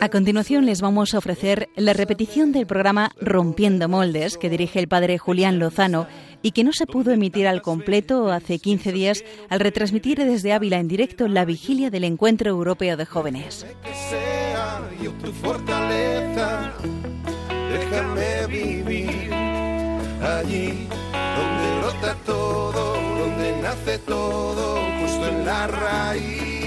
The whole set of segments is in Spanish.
A continuación les vamos a ofrecer la repetición del programa Rompiendo Moldes que dirige el padre Julián Lozano y que no se pudo emitir al completo hace 15 días al retransmitir desde Ávila en directo la vigilia del Encuentro Europeo de Jóvenes. vivir allí donde todo, donde nace todo, justo en la raíz.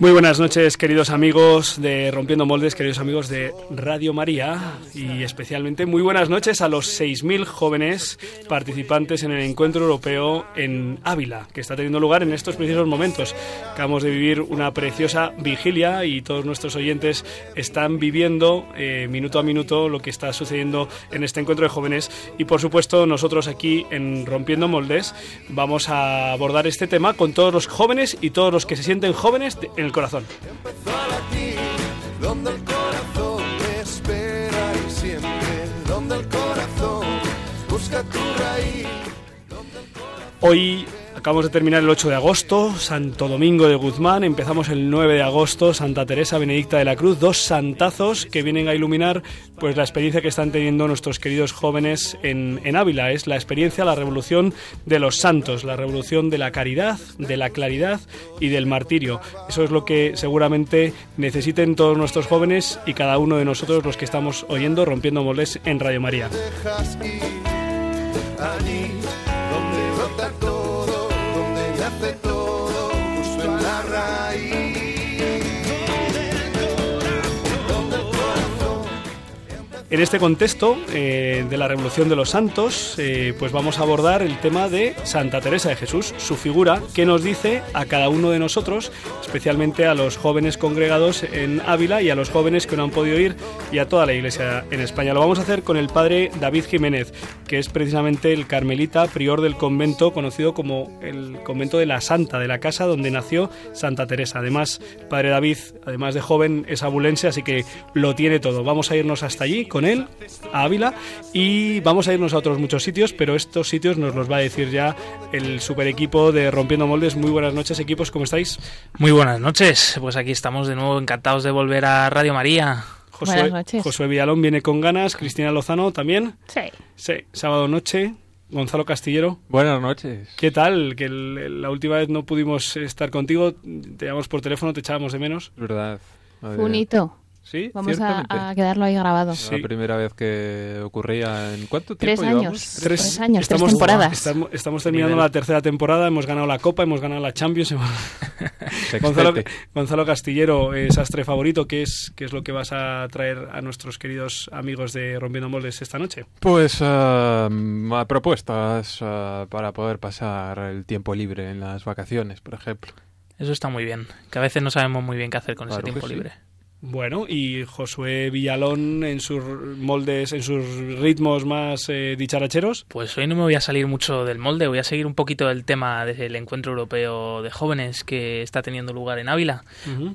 Muy buenas noches, queridos amigos de Rompiendo Moldes, queridos amigos de Radio María y especialmente muy buenas noches a los 6.000 jóvenes participantes en el Encuentro Europeo en Ávila, que está teniendo lugar en estos precisos momentos. Acabamos de vivir una preciosa vigilia y todos nuestros oyentes están viviendo eh, minuto a minuto lo que está sucediendo en este encuentro de jóvenes y por supuesto nosotros aquí en Rompiendo Moldes vamos a abordar este tema con todos los jóvenes y todos los que se sienten jóvenes el corazón. donde el corazón te espera y siempre, donde el corazón busca tu raíz. Hoy Acabamos de terminar el 8 de agosto, Santo Domingo de Guzmán, empezamos el 9 de agosto, Santa Teresa Benedicta de la Cruz, dos santazos que vienen a iluminar pues la experiencia que están teniendo nuestros queridos jóvenes en, en Ávila, es la experiencia, la revolución de los santos, la revolución de la caridad, de la claridad y del martirio. Eso es lo que seguramente necesiten todos nuestros jóvenes y cada uno de nosotros los que estamos oyendo Rompiendo Moldes en Radio María. Allí donde brota todo, nace todo, justo en la raíz. En este contexto eh, de la Revolución de los Santos, eh, pues vamos a abordar el tema de Santa Teresa de Jesús, su figura, que nos dice a cada uno de nosotros, especialmente a los jóvenes congregados en Ávila y a los jóvenes que no han podido ir y a toda la Iglesia en España. Lo vamos a hacer con el padre David Jiménez, que es precisamente el carmelita prior del convento conocido como el convento de la Santa, de la casa donde nació Santa Teresa. Además, padre David, además de joven, es abulense, así que lo tiene todo. Vamos a irnos hasta allí con él, a Ávila, y vamos a irnos a otros muchos sitios, pero estos sitios nos los va a decir ya el super equipo de Rompiendo Moldes. Muy buenas noches, equipos, ¿cómo estáis? Muy buenas noches, pues aquí estamos de nuevo encantados de volver a Radio María. Josué, Buenas noches. Josué Villalón viene con ganas, Cristina Lozano también. Sí. Sí, sábado noche. Gonzalo Castillero, Buenas noches. ¿qué tal? Que el- la última vez no pudimos estar contigo, te llamamos por teléfono, te echábamos de menos. Verdad. Hito. ¿Sí? Vamos a, quedarlo ahí grabado. Sí. La primera vez que ocurría en cuánto Tres tiempo años. llevamos? Tres años, tres temporadas. Estamos, estamos terminando Nivel. la tercera temporada, hemos ganado la Copa, hemos ganado la Champions. hemos- Gonzalo. Gonzalo Castillero, eh, sastre favorito, ¿qué es, ¿qué es lo que vas a traer a nuestros queridos amigos de Rompiendo Moldes esta noche? Pues a propuestas ah, para poder pasar el tiempo libre en las vacaciones, por ejemplo. Eso está muy bien, que a veces no sabemos muy bien qué hacer con Claro ese tiempo sí. libre. Bueno, y Josué Villalón en sus moldes, en sus ritmos más eh, dicharacheros. Pues hoy no me voy a salir mucho del molde, voy a seguir un poquito el tema del encuentro europeo de jóvenes que está teniendo lugar en Ávila,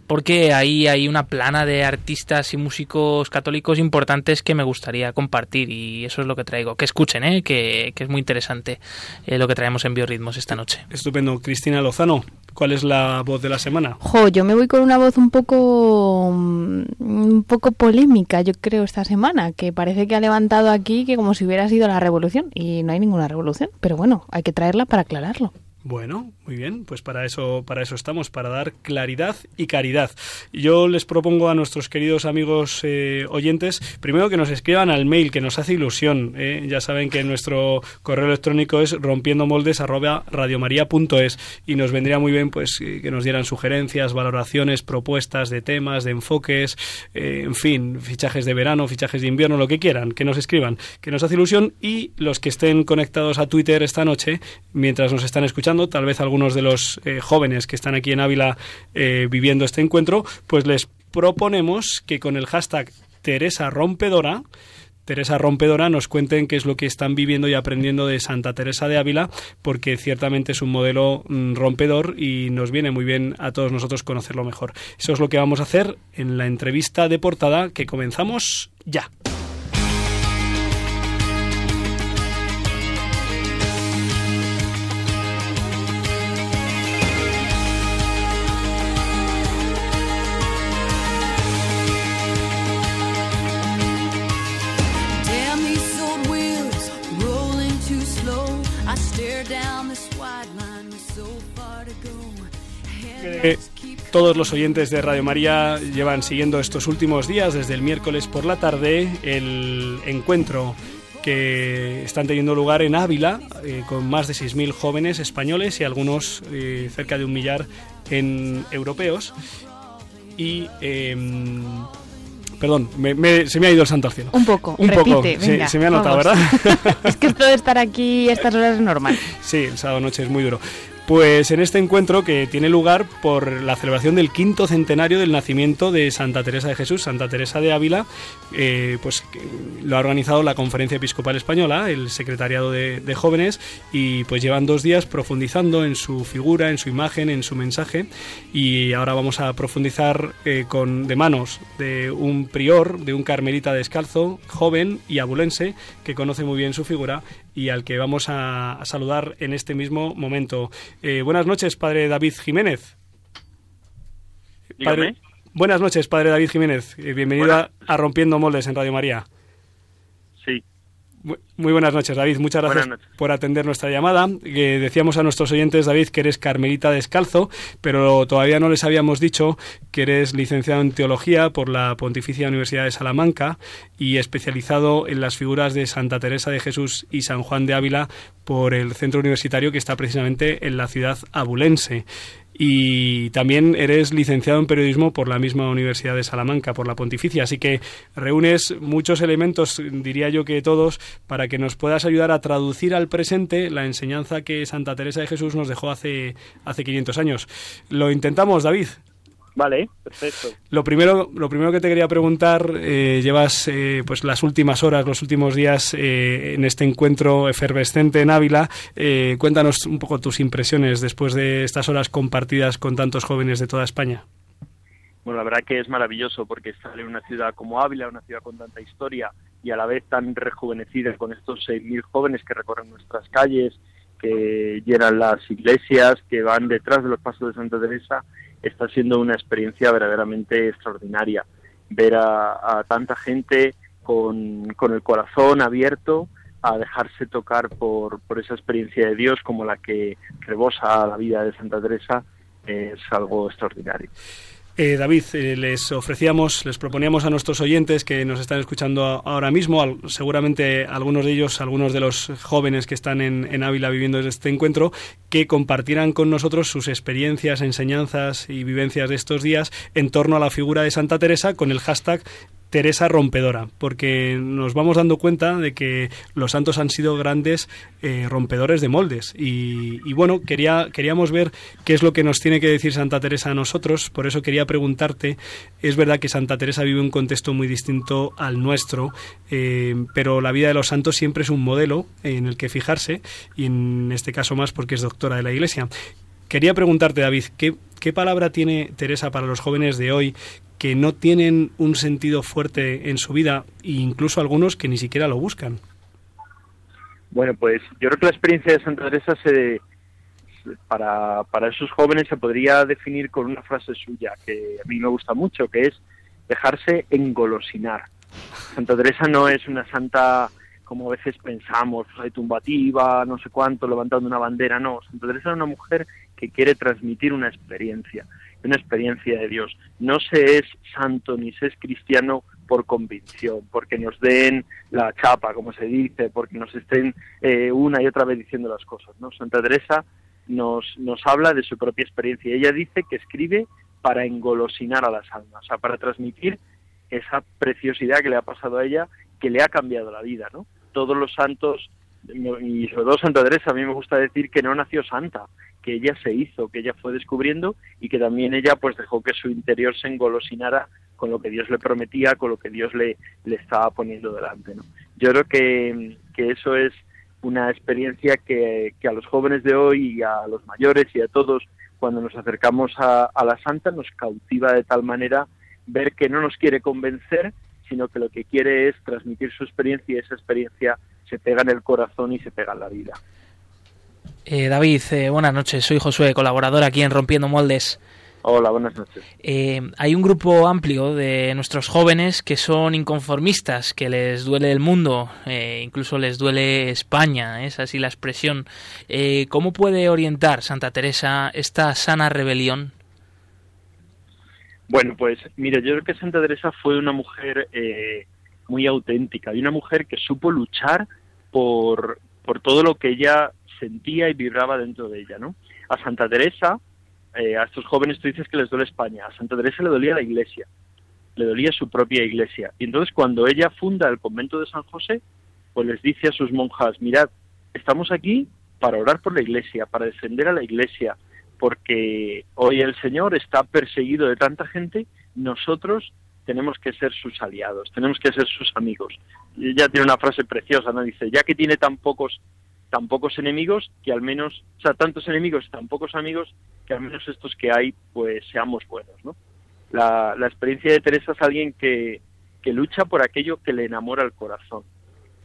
porque ahí hay una plana de artistas y músicos católicos importantes que me gustaría compartir y eso es lo que traigo. Que escuchen, ¿eh? que, que es muy interesante eh, lo que traemos en Biorritmos esta noche. Estupendo. Cristina Lozano, ¿cuál es la voz de la semana? Jo, yo me voy con una voz un poco mm, un poco polémica, yo creo, esta semana, que parece que ha levantado aquí que como si hubiera sido la revolución y no hay ninguna revolución, pero bueno, hay que traerla para aclararlo. Bueno, muy bien, pues para eso, para eso estamos, para dar claridad y caridad. Yo les propongo a nuestros queridos amigos eh, oyentes, primero que nos escriban al mail, que nos hace ilusión. eh. Ya saben que nuestro correo electrónico es rompiendomoldes@radiomaria.es y nos vendría muy bien pues eh, que nos dieran sugerencias, valoraciones, propuestas de temas, de enfoques, eh, en fin, fichajes de verano, fichajes de invierno, lo que quieran, que nos escriban, que nos hace ilusión y los que estén conectados a Twitter esta noche, mientras nos están escuchando, tal vez algunos de los eh, jóvenes que están aquí en Ávila eh, viviendo este encuentro, pues les proponemos que con el hashtag Teresa Rompedora Teresa Rompedora nos cuenten qué es lo que están viviendo y aprendiendo de Santa Teresa de Ávila, porque ciertamente es un modelo mm, rompedor y nos viene muy bien a todos nosotros conocerlo mejor. Eso es lo que vamos a hacer en la entrevista de portada que comenzamos ya. Todos los oyentes de Radio María llevan siguiendo estos últimos días, desde el miércoles por la tarde, el encuentro que están teniendo lugar en Ávila, eh, con más de 6.000 jóvenes españoles y algunos eh, cerca de un millar en europeos. Y em, perdón, me- me- se me ha ido el santo al cielo. Un poco, Un repite, poco, se- me ha notado, vamos. ¿verdad? es que esto de estar aquí a estas horas es normal. Sí, el sábado noche es muy duro. Pues en este encuentro que tiene lugar por la celebración del quinto centenario del nacimiento de Santa Teresa de Jesús, Santa Teresa de Ávila, eh, pues lo ha organizado la Conferencia Episcopal Española, el Secretariado de, de Jóvenes, y pues llevan dos días profundizando en su figura, en su imagen, en su mensaje, y ahora vamos a profundizar eh, con de manos de un prior, de un carmelita descalzo, joven y abulense, que conoce muy bien su figura y al que vamos a, a saludar en este mismo momento. Eh, buenas noches, padre David Jiménez. Padre- buenas noches, padre David Jiménez. Eh, bienvenido a, a Rompiendo Moldes en Radio María. Sí, Muy buenas noches, David. Muchas gracias por atender nuestra llamada. Eh, decíamos a nuestros oyentes, David, que eres carmelita descalzo, pero todavía no les habíamos dicho que eres licenciado en teología por la Pontificia Universidad de Salamanca y especializado en las figuras de Santa Teresa de Jesús y San Juan de Ávila por el centro universitario que está precisamente en la ciudad abulense. Y también eres licenciado en periodismo por la misma Universidad de Salamanca, por la Pontificia. Así que reúnes muchos elementos, diría yo que todos, para que nos puedas ayudar a traducir al presente la enseñanza que Santa Teresa de Jesús nos dejó hace, hace 500 años. Lo intentamos, David. Vale, perfecto. Lo primero, lo primero que te quería preguntar, eh, llevas eh, pues las últimas horas, los últimos días eh, en este encuentro efervescente en Ávila. Eh, cuéntanos un poco tus impresiones después de estas horas compartidas con tantos jóvenes de toda España. Bueno, la verdad que es maravilloso porque estar en una ciudad como Ávila, una ciudad con tanta historia y a la vez tan rejuvenecida con estos 6.000 jóvenes que recorren nuestras calles, que llenan las iglesias, que van detrás de los pasos de Santa Teresa, está siendo una experiencia verdaderamente extraordinaria. Ver a, tanta gente con, con el corazón abierto a dejarse tocar por, por esa experiencia de Dios como la que rebosa la vida de Santa Teresa es algo extraordinario. Eh, David, eh, les ofrecíamos, les proponíamos a nuestros oyentes que nos están escuchando ahora mismo, seguramente algunos de ellos, algunos de los jóvenes que están en, en Ávila viviendo este encuentro, que compartieran con nosotros sus experiencias, enseñanzas y vivencias de estos días en torno a la figura de Santa Teresa con el hashtag Teresa rompedora, porque nos vamos dando cuenta de que los santos han sido grandes eh, rompedores de moldes. Y, bueno, quería, queríamos ver qué es lo que nos tiene que decir Santa Teresa a nosotros, por eso quería preguntarte, es verdad que Santa Teresa vive un contexto muy distinto al nuestro, eh, pero la vida de los santos siempre es un modelo en el que fijarse, y en este caso más porque es de la Iglesia. Quería preguntarte, David, ¿qué, qué palabra tiene Teresa para los jóvenes de hoy que no tienen un sentido fuerte en su vida e incluso algunos que ni siquiera lo buscan? Bueno, pues yo creo que la experiencia de Santa Teresa se, para, para esos jóvenes se podría definir con una frase suya que a mí me gusta mucho, que es dejarse engolosinar. Santa Teresa no es una santa como a veces pensamos, pues, hay tumbativa, no sé cuánto, levantando una bandera, no. Santa Teresa es una mujer que quiere transmitir una experiencia, una experiencia de Dios. No se es santo ni se es cristiano por convicción, porque nos den la chapa, como se dice, porque nos estén eh, una y otra vez diciendo las cosas. ¿no? Santa Teresa nos, nos habla de su propia experiencia. Ella dice que escribe para engolosinar a las almas, o sea, para transmitir esa preciosidad que le ha pasado a ella, que le ha cambiado la vida. ¿no? Todos los santos, y sobre todo Santa Teresa, a mí me gusta decir que no nació santa, que ella se hizo, que ella fue descubriendo y que también ella pues dejó que su interior se engolosinara con lo que Dios le prometía, con lo que Dios le, le estaba poniendo delante. ¿no? Yo creo que, que eso es una experiencia que, que, a los jóvenes de hoy y a los mayores y a todos, cuando nos acercamos a, a la santa, nos cautiva de tal manera ver que no nos quiere convencer, sino que lo que quiere es transmitir su experiencia y esa experiencia se pega en el corazón y se pega en la vida. Eh, David, eh, buenas noches. Soy Josué, colaborador aquí en Rompiendo Moldes. Hola, buenas noches. Eh, hay un grupo amplio de nuestros jóvenes que son inconformistas, que les duele el mundo, incluso les duele España, es así la expresión. ¿Cómo puede orientar Santa Teresa esta sana rebelión? Bueno, pues mire, yo creo que Santa Teresa fue una mujer eh, muy auténtica y una mujer que supo luchar por, por todo lo que ella sentía y vibraba dentro de ella, ¿no? A Santa Teresa, eh, a estos jóvenes tú dices que les duele España, a Santa Teresa le dolía la iglesia, le dolía su propia iglesia. Y entonces cuando ella funda el convento de San José, pues les dice a sus monjas, mirad, estamos aquí para orar por la iglesia, para defender a la iglesia, porque hoy el Señor está perseguido de tanta gente, nosotros tenemos que ser sus aliados, tenemos que ser sus amigos. Ella tiene una frase preciosa, ¿no? Dice, ya que tiene tan pocos, tan pocos enemigos, que al menos, o sea, tantos enemigos tan pocos amigos, que al menos estos que hay, pues seamos buenos, ¿no? La, la experiencia de Teresa es alguien que, que lucha por aquello que le enamora el corazón.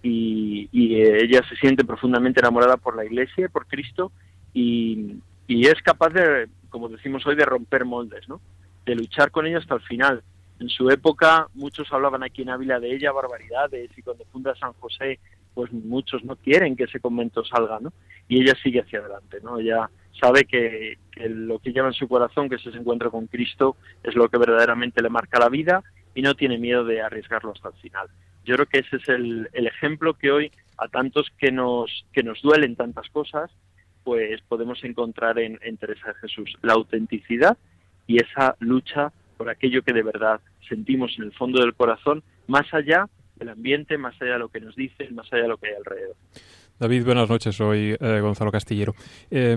Y, y ella se siente profundamente enamorada por la Iglesia, por Cristo, y, y es capaz de, como decimos hoy, de romper moldes, ¿no? De luchar con ella hasta el final. En su época muchos hablaban aquí en Ávila de ella barbaridades y cuando funda San José pues muchos no quieren que ese convento salga, ¿no? Y ella sigue hacia adelante, ¿no? Ella sabe que, que lo que lleva en su corazón, que es ese encuentro con Cristo, es lo que verdaderamente le marca la vida y no tiene miedo de arriesgarlo hasta el final. Yo creo que ese es el, el ejemplo que hoy a tantos que nos, que nos duelen tantas cosas, pues podemos encontrar en, Teresa de Jesús la autenticidad y esa lucha por aquello que de verdad sentimos en el fondo del corazón, más allá del ambiente, más allá de lo que nos dicen, más allá de lo que hay alrededor. David, buenas noches. Soy eh, Gonzalo Castillero. Eh,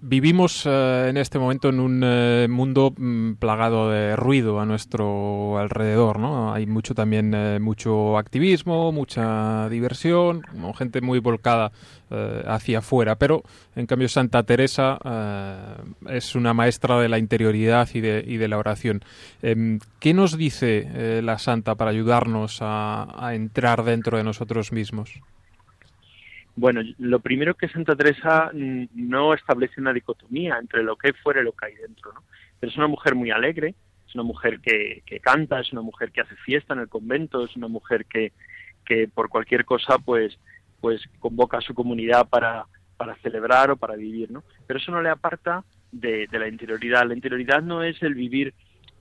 vivimos eh, en este momento en un eh, mundo mm, plagado de ruido a nuestro alrededor, ¿no? Hay mucho también, mucho activismo, mucha diversión, gente muy volcada hacia afuera. Pero, en cambio, Santa Teresa es una maestra de la interioridad y de, y de la oración. Em, ¿Qué nos dice la Santa para ayudarnos a entrar dentro de nosotros mismos? Bueno, lo primero que Santa Teresa mm, no establece una dicotomía entre lo que hay fuera y lo que hay dentro, ¿no? Pero es una mujer muy alegre, es una mujer que, que canta, es una mujer que hace fiesta en el convento, es una mujer que, que por cualquier cosa pues pues convoca a su comunidad para, para celebrar o para vivir, ¿no? Pero eso no le aparta de, de la interioridad. La interioridad no es el vivir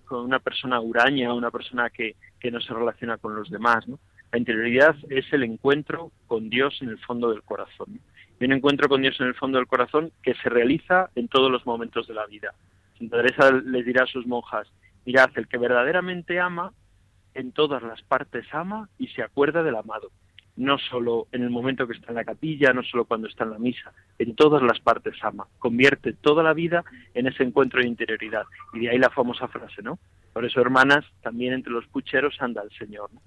con una persona huraña, una persona que, que no se relaciona con los demás, ¿no? La interioridad es el encuentro con Dios en el fondo del corazón. Y un encuentro con Dios en el fondo del corazón que se realiza en todos los momentos de la vida. Santa Teresa les dirá a sus monjas, mirad, el que verdaderamente ama, en todas las partes ama y se acuerda del amado. No solo en el momento que está en la capilla, no solo cuando está en la misa, en todas las partes ama. Convierte toda la vida en ese encuentro de interioridad. Y de ahí la famosa frase, ¿no? Por eso, hermanas, también entre los pucheros anda el Señor. ¿no?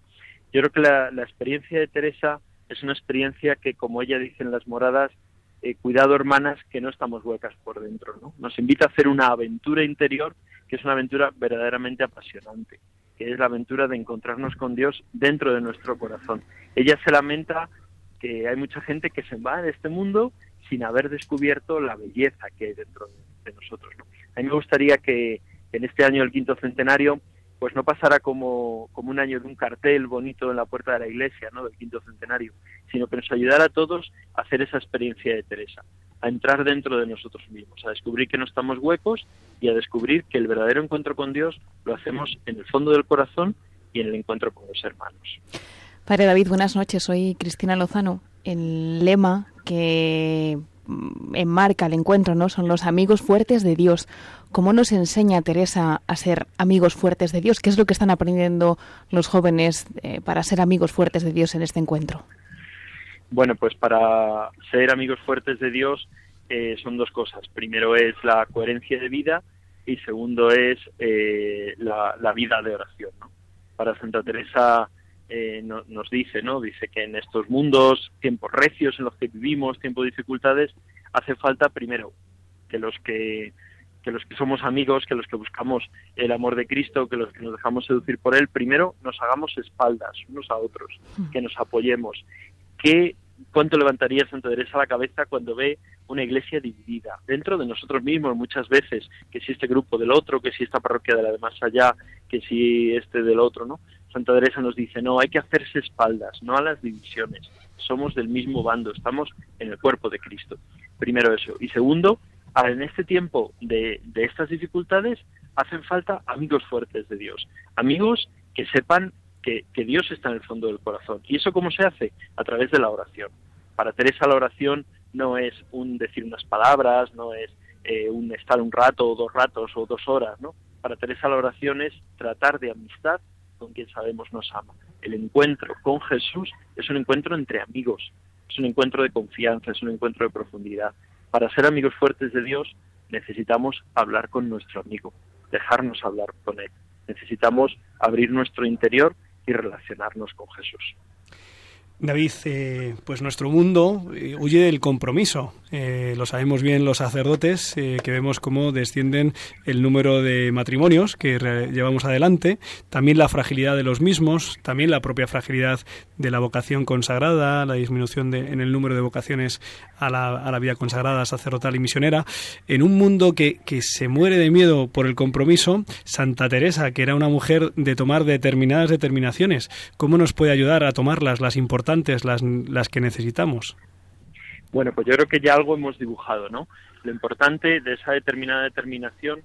Yo creo que la, experiencia de Teresa es una experiencia que, como ella dice en las moradas, eh, cuidado hermanas, que no estamos huecas por dentro. ¿no? Nos invita a hacer una aventura interior que es una aventura verdaderamente apasionante, que es la aventura de encontrarnos con Dios dentro de nuestro corazón. Ella se lamenta que hay mucha gente que se va de este mundo sin haber descubierto la belleza que hay dentro de, nosotros. ¿no? A mí me gustaría que en este año del quinto centenario pues no pasara como, como un año de un cartel bonito en la puerta de la iglesia, ¿no? del quinto centenario, sino que nos ayudara a todos a hacer esa experiencia de Teresa, a entrar dentro de nosotros mismos, a descubrir que no estamos huecos y a descubrir que el verdadero encuentro con Dios lo hacemos en el fondo del corazón y en el encuentro con los hermanos. Padre David, buenas noches. Soy Cristina Lozano. El lema que enmarca el encuentro, ¿no? Son los amigos fuertes de Dios. ¿Cómo nos enseña Teresa a ser amigos fuertes de Dios? ¿Qué es lo que están aprendiendo los jóvenes eh, para ser amigos fuertes de Dios en este encuentro? Bueno, pues para ser amigos fuertes de Dios eh, son dos cosas. Primero es la coherencia de vida y segundo es eh, la, la, vida de oración. ¿no? Para Santa Teresa eh, no, nos dice, ¿no? Dice que en estos mundos, tiempos recios en los que vivimos, tiempos de dificultades, hace falta primero que los que que los que somos amigos, que los que buscamos el amor de Cristo, que los que nos dejamos seducir por él, primero nos hagamos espaldas unos a otros, que nos apoyemos. ¿Qué, ¿Cuánto levantaría Santa Teresa la cabeza cuando ve una iglesia dividida dentro de nosotros mismos muchas veces, que si este grupo del otro, que si esta parroquia de la de más allá, que si este del otro, ¿no? Santa Teresa nos dice, no, hay que hacerse espaldas, no a las divisiones. Somos del mismo bando, estamos en el cuerpo de Cristo. Primero eso. Y segundo, en este tiempo de, de estas dificultades, hacen falta amigos fuertes de Dios, amigos que sepan que, que Dios está en el fondo del corazón. ¿Y eso cómo se hace? A través de la oración. Para Teresa la oración no es un decir unas palabras, no es eh, un estar un rato o dos ratos o dos horas, ¿no? Para Teresa la oración es tratar de amistad con quien sabemos nos ama. El encuentro con Jesús es un encuentro entre amigos, es un encuentro de confianza, es un encuentro de profundidad. Para ser amigos fuertes de Dios necesitamos hablar con nuestro amigo, dejarnos hablar con él. Necesitamos abrir nuestro interior y relacionarnos con Jesús. David, eh, pues nuestro mundo eh, huye del compromiso. Eh, lo sabemos bien los sacerdotes, que vemos cómo descienden el número de matrimonios que llevamos adelante, también la fragilidad de los mismos, también la propia fragilidad de la vocación consagrada, la disminución de, en el número de vocaciones a la, a la, vida consagrada, sacerdotal y misionera. En un mundo que, que se muere de miedo por el compromiso, Santa Teresa, que era una mujer de tomar determinadas determinaciones, ¿cómo nos puede ayudar a tomarlas, las importantes? Las, las que necesitamos? Bueno, pues yo creo que ya algo hemos dibujado, ¿no? Lo importante de esa determinada determinación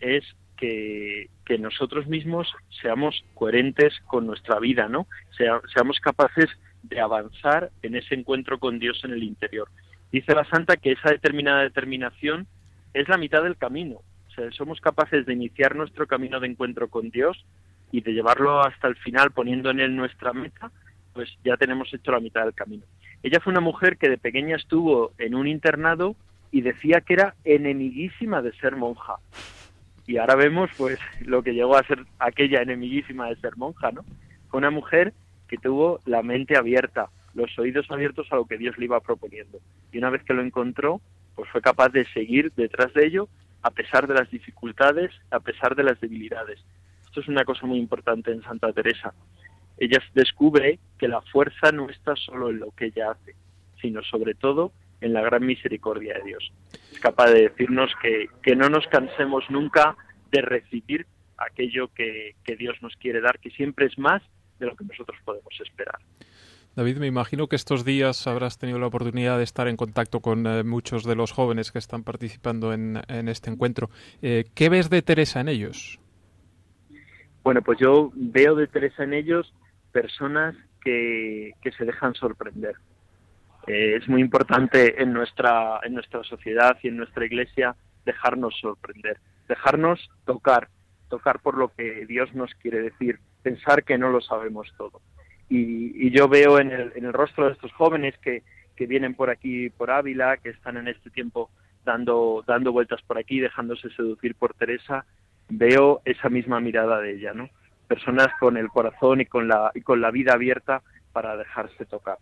es que, nosotros mismos seamos coherentes con nuestra vida, ¿no? Sea, seamos capaces de avanzar en ese encuentro con Dios en el interior. Dice la Santa que esa determinada determinación es la mitad del camino. O sea, somos capaces de iniciar nuestro camino de encuentro con Dios y de llevarlo hasta el final poniendo en él nuestra meta pues ya tenemos hecho la mitad del camino. Ella fue una mujer que de pequeña estuvo en un internado y decía que era enemiguísima de ser monja. Y ahora vemos pues lo que llegó a ser aquella enemiguísima de ser monja, ¿no? Fue una mujer que tuvo la mente abierta, los oídos abiertos a lo que Dios le iba proponiendo. Y una vez que lo encontró, pues fue capaz de seguir detrás de ello a pesar de las dificultades, a pesar de las debilidades. Esto es una cosa muy importante en Santa Teresa ella descubre que la fuerza no está solo en lo que ella hace, sino sobre todo en la gran misericordia de Dios. Es capaz de decirnos que, que no nos cansemos nunca de recibir aquello que, que Dios nos quiere dar, que siempre es más de lo que nosotros podemos esperar. David, me imagino que estos días habrás tenido la oportunidad de estar en contacto con eh, muchos de los jóvenes que están participando en, en este encuentro. Eh, ¿Qué ves de Teresa en ellos? Bueno, pues yo veo de Teresa en ellos personas que, que se dejan sorprender. Eh, es muy importante en nuestra, en nuestra sociedad y en nuestra iglesia dejarnos sorprender, dejarnos tocar, tocar por lo que Dios nos quiere decir, pensar que no lo sabemos todo. Y, y yo veo en el, en el rostro de estos jóvenes que, que vienen por aquí, por Ávila, que están en este tiempo dando, dando vueltas por aquí, dejándose seducir por Teresa, veo esa misma mirada de ella, ¿no? Personas con el corazón y con la, y con la vida abierta para dejarse tocar.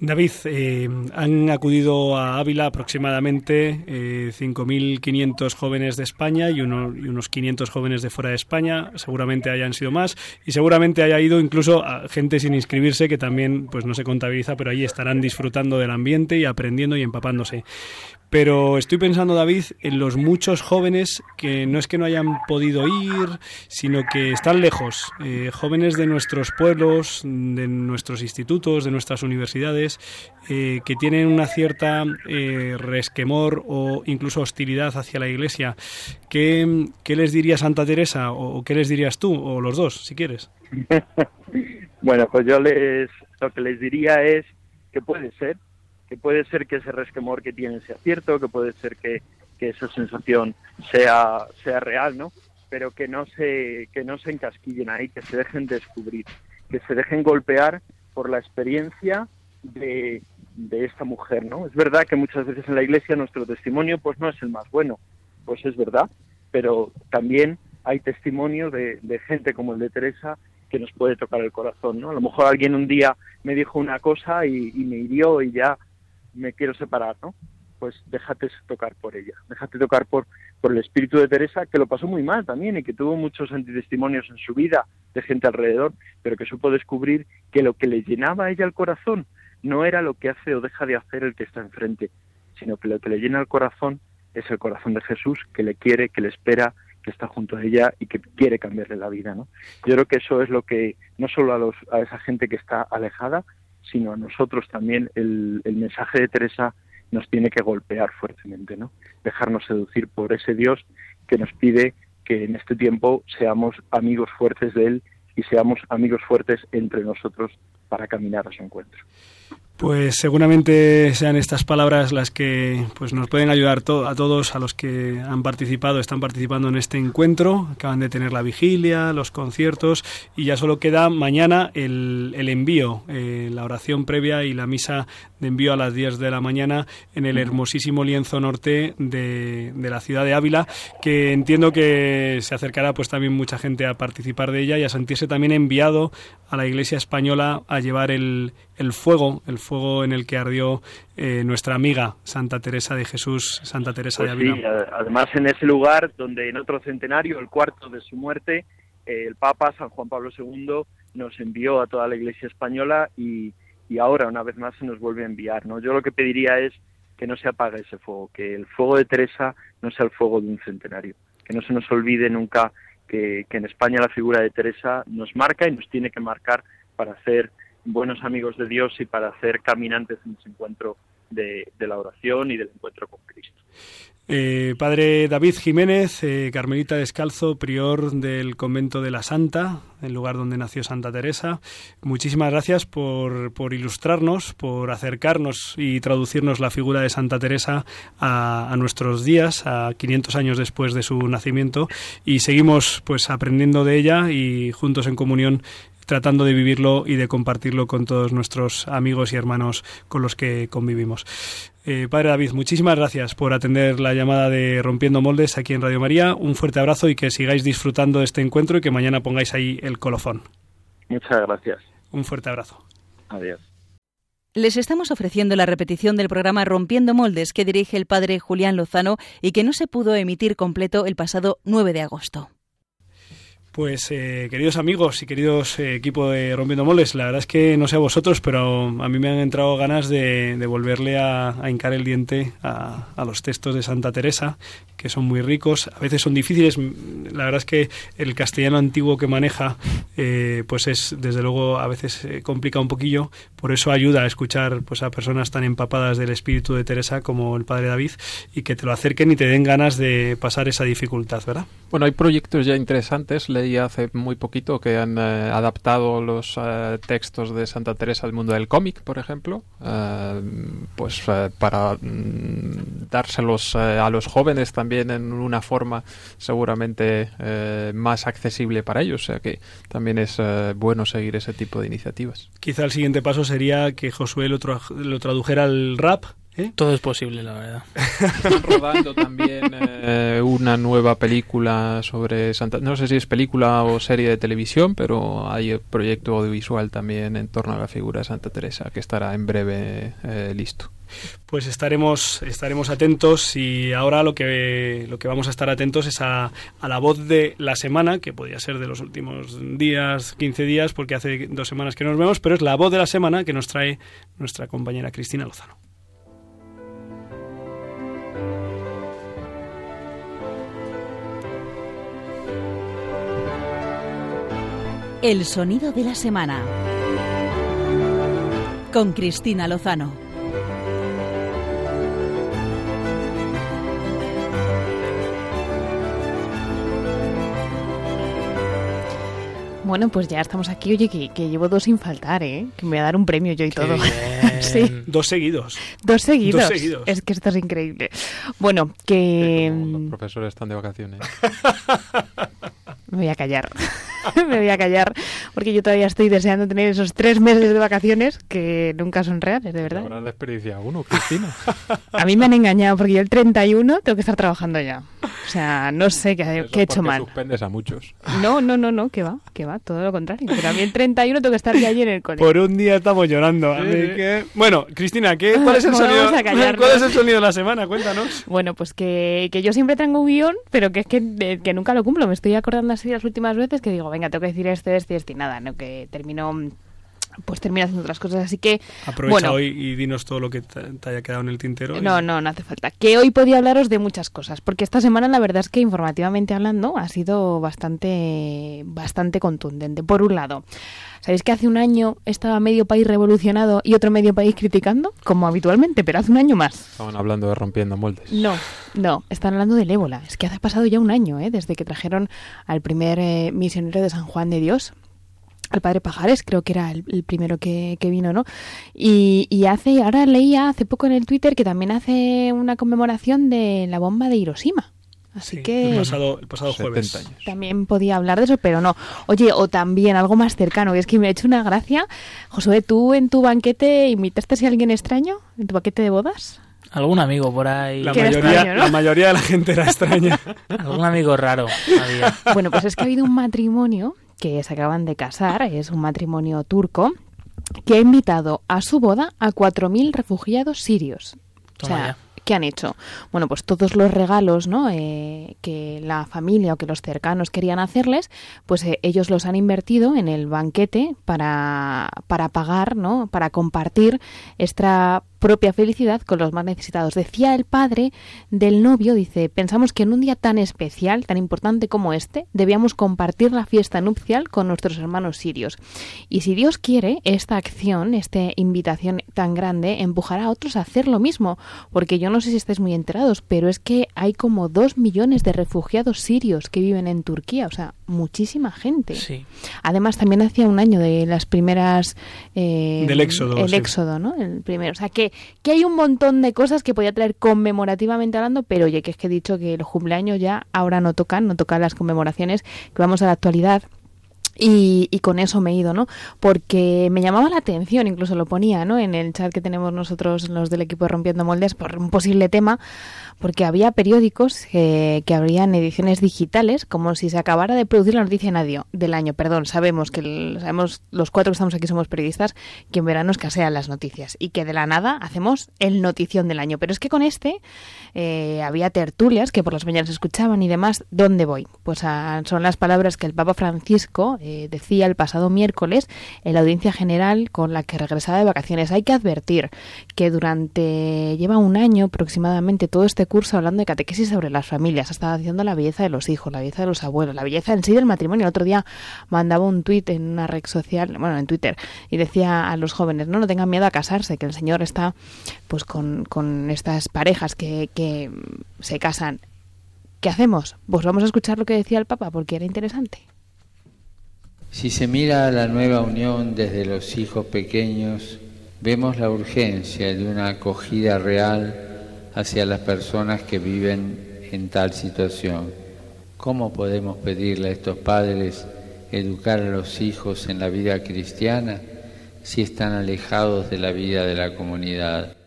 David, eh, han acudido a Ávila aproximadamente eh, 5.500 jóvenes de España y, uno, y, unos 500 jóvenes de fuera de España. Seguramente hayan sido más y seguramente haya ido incluso a gente sin inscribirse que también pues no se contabiliza, pero ahí estarán disfrutando del ambiente y aprendiendo y empapándose. Pero estoy pensando, David, en los muchos jóvenes que no es que no hayan podido ir, sino que están lejos. Eh, jóvenes de nuestros pueblos, de nuestros institutos, de nuestras universidades, eh, que tienen una cierta eh, resquemor o incluso hostilidad hacia la Iglesia. ¿Qué, ¿Qué, les diría Santa Teresa o qué les dirías tú, o los dos, si quieres? bueno, pues yo les, lo que les diría es que puede ser que puede ser que ese resquemor que tienen sea cierto, que puede ser que, que esa sensación sea, sea real, ¿no? Pero que no se, que no se encasquillen ahí, que se dejen descubrir, que se dejen golpear por la experiencia de, de esta mujer, ¿no? Es verdad que muchas veces en la iglesia nuestro testimonio pues no es el más bueno, pues es verdad, pero también hay testimonio de, de gente como el de Teresa que nos puede tocar el corazón, ¿no? A lo mejor alguien un día me dijo una cosa y, y me hirió y ya me quiero separar, ¿no? Pues déjate tocar por ella, déjate tocar por, por el espíritu de Teresa, que lo pasó muy mal también y que tuvo muchos antitestimonios en su vida de gente alrededor, pero que supo descubrir que lo que le llenaba a ella el corazón no era lo que hace o deja de hacer el que está enfrente, sino que lo que le llena el corazón es el corazón de Jesús, que le quiere, que le espera, que está junto a ella y que quiere cambiarle la vida, ¿no? Yo creo que eso es lo que no solo a, los, a esa gente que está alejada, sino a nosotros también el, el mensaje de Teresa nos tiene que golpear fuertemente, ¿no? Dejarnos seducir por ese Dios que nos pide que en este tiempo seamos amigos fuertes de Él y seamos amigos fuertes entre nosotros para caminar a su encuentro. Pues seguramente sean estas palabras las que pues nos pueden ayudar a todos, a los que han participado, están participando en este encuentro, acaban de tener la vigilia, los conciertos y ya solo queda mañana el, el envío, eh, la oración previa y la misa de envío a las 10 de la mañana en el hermosísimo lienzo norte de, de la ciudad de Ávila, que entiendo que se acercará pues también mucha gente a participar de ella y a sentirse también enviado a la Iglesia española a llevar el, el fuego, el fuego en el que ardió eh, nuestra amiga Santa Teresa de Jesús, Santa Teresa de Pues Ávila. sí, además en ese lugar donde en otro centenario, el cuarto de su muerte, eh, el Papa San Juan Pablo II nos envió a toda la Iglesia española y, y ahora una vez más se nos vuelve a enviar. ¿no? Yo lo que pediría es que no se apague ese fuego, que el fuego de Teresa no sea el fuego de un centenario, que no se nos olvide nunca que, que en España la figura de Teresa nos marca y nos tiene que marcar para hacer buenos amigos de Dios y para hacer caminantes en ese encuentro de, la oración y del encuentro con Cristo. Eh, padre David Jiménez, eh, Carmelita Descalzo, prior del convento de la Santa, el lugar donde nació Santa Teresa. Muchísimas gracias por, por ilustrarnos, por acercarnos y traducirnos la figura de Santa Teresa a, a, nuestros días, a 500 años después de su nacimiento, y seguimos pues aprendiendo de ella y juntos en comunión tratando de vivirlo y de compartirlo con todos nuestros amigos y hermanos con los que convivimos. Eh, padre David, muchísimas gracias por atender la llamada de Rompiendo Moldes aquí en Radio María. Un fuerte abrazo y que sigáis disfrutando de este encuentro y que mañana pongáis ahí el colofón. Muchas gracias. Un fuerte abrazo. Adiós. Les estamos ofreciendo la repetición del programa Rompiendo Moldes que dirige el padre Julián Lozano y que no se pudo emitir completo el pasado 9 de agosto. Pues eh, queridos amigos y queridos eh, equipo de Rompiendo Moles, la verdad es que no sé a vosotros, pero a mí me han entrado ganas de, volverle a, a, hincar el diente a, los textos de Santa Teresa, que son muy ricos, a veces son difíciles. La verdad es que el castellano antiguo que maneja, eh, pues es desde luego a veces complica un poquillo, por eso ayuda a escuchar pues a personas tan empapadas del espíritu de Teresa como el Padre David y que te lo acerquen y te den ganas de pasar esa dificultad, ¿verdad? Bueno, hay proyectos ya interesantes. Leí hace muy poquito que han eh, adaptado los eh, textos de Santa Teresa al mundo del cómic, por ejemplo, eh, pues para mm, dárselos a los jóvenes también en una forma seguramente más accesible para ellos. O sea que también es bueno seguir ese tipo de iniciativas. Quizá el siguiente paso sería que Josué lo, tra lo tradujera al rap ¿Eh? Todo es posible, la verdad. Están rodando también eh, una nueva película sobre Santa... No sé si es película o serie de televisión, pero hay proyecto audiovisual también en torno a la figura de Santa Teresa que estará en breve eh, listo. Pues estaremos, estaremos atentos y ahora lo que, lo que vamos a estar atentos es a, a, la voz de la semana, que podría ser de los últimos días, 15 días, porque hace dos semanas que nos vemos, pero es la voz de la semana que nos trae nuestra compañera Cristina Lozano. El sonido de la semana. Con Cristina Lozano. Bueno, pues ya estamos aquí. Oye, que, que, llevo dos sin faltar, ¿eh? Que me voy a dar un premio yo y Qué todo. sí. Dos seguidos. Dos seguidos. Dos seguidos. Es que esto es increíble. Bueno, que... Los profesores están de vacaciones. me voy a callar. me voy a callar porque yo todavía estoy deseando tener esos tres meses de vacaciones que nunca son reales, de verdad. Habrás desperdiciado uno, Cristina. a mí me han engañado porque yo el 31 tengo que estar trabajando ya. O sea, no sé qué, qué he hecho mal. suspendes a muchos. No, no, no, no, que va, que va, todo lo contrario. Pero a mí el 31 tengo que estar ya allí en el colegio. Por un día estamos llorando. Sí. Que... Bueno, Cristina, ¿qué, ¿cuál, es el sonido, ¿cuál es el sonido de la semana? Cuéntanos. Bueno, pues que, que yo siempre tengo un guion, pero que es que, que nunca lo cumplo. Me estoy acordando así las últimas veces que digo, venga, tengo que decir esto, esto y esto y nada, ¿no? Que termino pues termina haciendo otras cosas. Así que, Aprovecha bueno, hoy y dinos todo lo que te, te haya quedado en el tintero. y- no, no, no hace falta. Que hoy podía hablaros de muchas cosas, porque esta semana la verdad es que informativamente hablando ha sido bastante, bastante contundente. Por un lado, ¿sabéis que hace un año estaba medio país revolucionado y otro medio país criticando? Como habitualmente, pero hace un año más. Estaban hablando de rompiendo moldes. No, no, están hablando del ébola. Es que hace pasado ya un año, ¿eh? desde que trajeron al primer eh, misionero de San Juan de Dios, al padre Pajares, creo que era el, el primero que, que vino, ¿no? Y, y hace, ahora leía hace poco en el Twitter que también hace una conmemoración de la bomba de Hiroshima. Así Sí, que el pasado, el pasado 70 jueves. años. también podía hablar de eso, pero no. Oye, o también algo más cercano, y es que me ha hecho una gracia. Josué, ¿tú en tu banquete invitaste a alguien extraño? ¿En tu banquete de bodas? Algún amigo por ahí. La Que mayoría, extraño, ¿no? la mayoría de la gente era extraña. Algún amigo raro había. Bueno, pues es que ha habido un matrimonio que se acaban de casar, es un matrimonio turco, que ha invitado a su boda a 4.000 refugiados sirios. Toma o sea, ya. ¿Qué han hecho? Bueno, pues todos los regalos ¿no? Eh, que la familia o que los cercanos querían hacerles, pues eh, ellos los han invertido en el banquete para, para pagar, ¿no? para compartir esta propia felicidad con los más necesitados. Decía el padre del novio, dice, pensamos que en un día tan especial, tan importante como este, debíamos compartir la fiesta nupcial con nuestros hermanos sirios. Y si Dios quiere, esta acción, esta invitación tan grande, empujará a otros a hacer lo mismo, porque yo no sé si estáis muy enterados, pero es que hay como dos millones de refugiados sirios que viven en Turquía, o sea, muchísima gente. Sí. Además, también hacía un año de las primeras... eh, Del éxodo, El sí. éxodo, ¿no? El primero. O sea, que, que hay un montón de cosas que podía traer conmemorativamente hablando, pero oye, que es que he dicho que los cumpleaños ya ahora no tocan, no tocan las conmemoraciones, que vamos a la actualidad. Y, y con eso me he ido, ¿no? Porque me llamaba la atención, incluso lo ponía, ¿no? En el chat que tenemos nosotros, los del equipo de Rompiendo Moldes, por un posible tema, porque había periódicos eh, que habrían ediciones digitales, como si se acabara de producir la noticia en adio- del año. Perdón, sabemos que sabemos los cuatro que estamos aquí somos periodistas, que en verano escasean las noticias y que de la nada hacemos el notición del año. Pero es que con este eh, había tertulias que por las mañanas escuchaban y demás. ¿Dónde voy? Pues a- son las palabras que el Papa Francisco eh, decía el pasado miércoles en la audiencia general con la que regresaba de vacaciones. Hay que advertir que durante lleva un año aproximadamente todo este curso hablando de catequesis sobre las familias, ha estado diciendo la belleza de los hijos, la belleza de los abuelos, la belleza en sí del matrimonio. El otro día mandaba un tuit en una red social, bueno, en Twitter, y decía a los jóvenes, no, no tengan miedo a casarse, que el Señor está pues con, con estas parejas que, que se casan. ¿Qué hacemos? Pues vamos a escuchar lo que decía el Papa porque era interesante. Si se mira a la nueva unión desde los hijos pequeños, vemos la urgencia de una acogida real hacia las personas que viven en tal situación. ¿Cómo podemos pedirle a estos padres educar a los hijos en la vida cristiana si están alejados de la vida de la comunidad?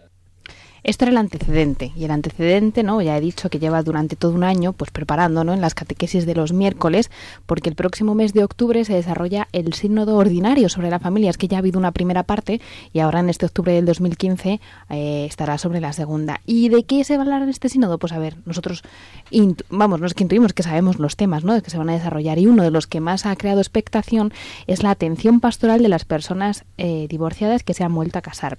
Esto era el antecedente, y el antecedente, ¿no? Ya he dicho que lleva durante todo un año, pues preparando, ¿no? En las catequesis de los miércoles, porque el próximo mes de octubre se desarrolla el sínodo ordinario sobre la familia. Es que ya ha habido una primera parte y ahora en este octubre del 2015 eh, estará sobre la segunda. ¿Y de qué se va a hablar en este sínodo? Pues a ver, nosotros, vamos, no es que intuimos que sabemos los temas, ¿no? Que se van a desarrollar y uno de los que más ha creado expectación es la atención pastoral de las personas eh, divorciadas que se han vuelto a casar.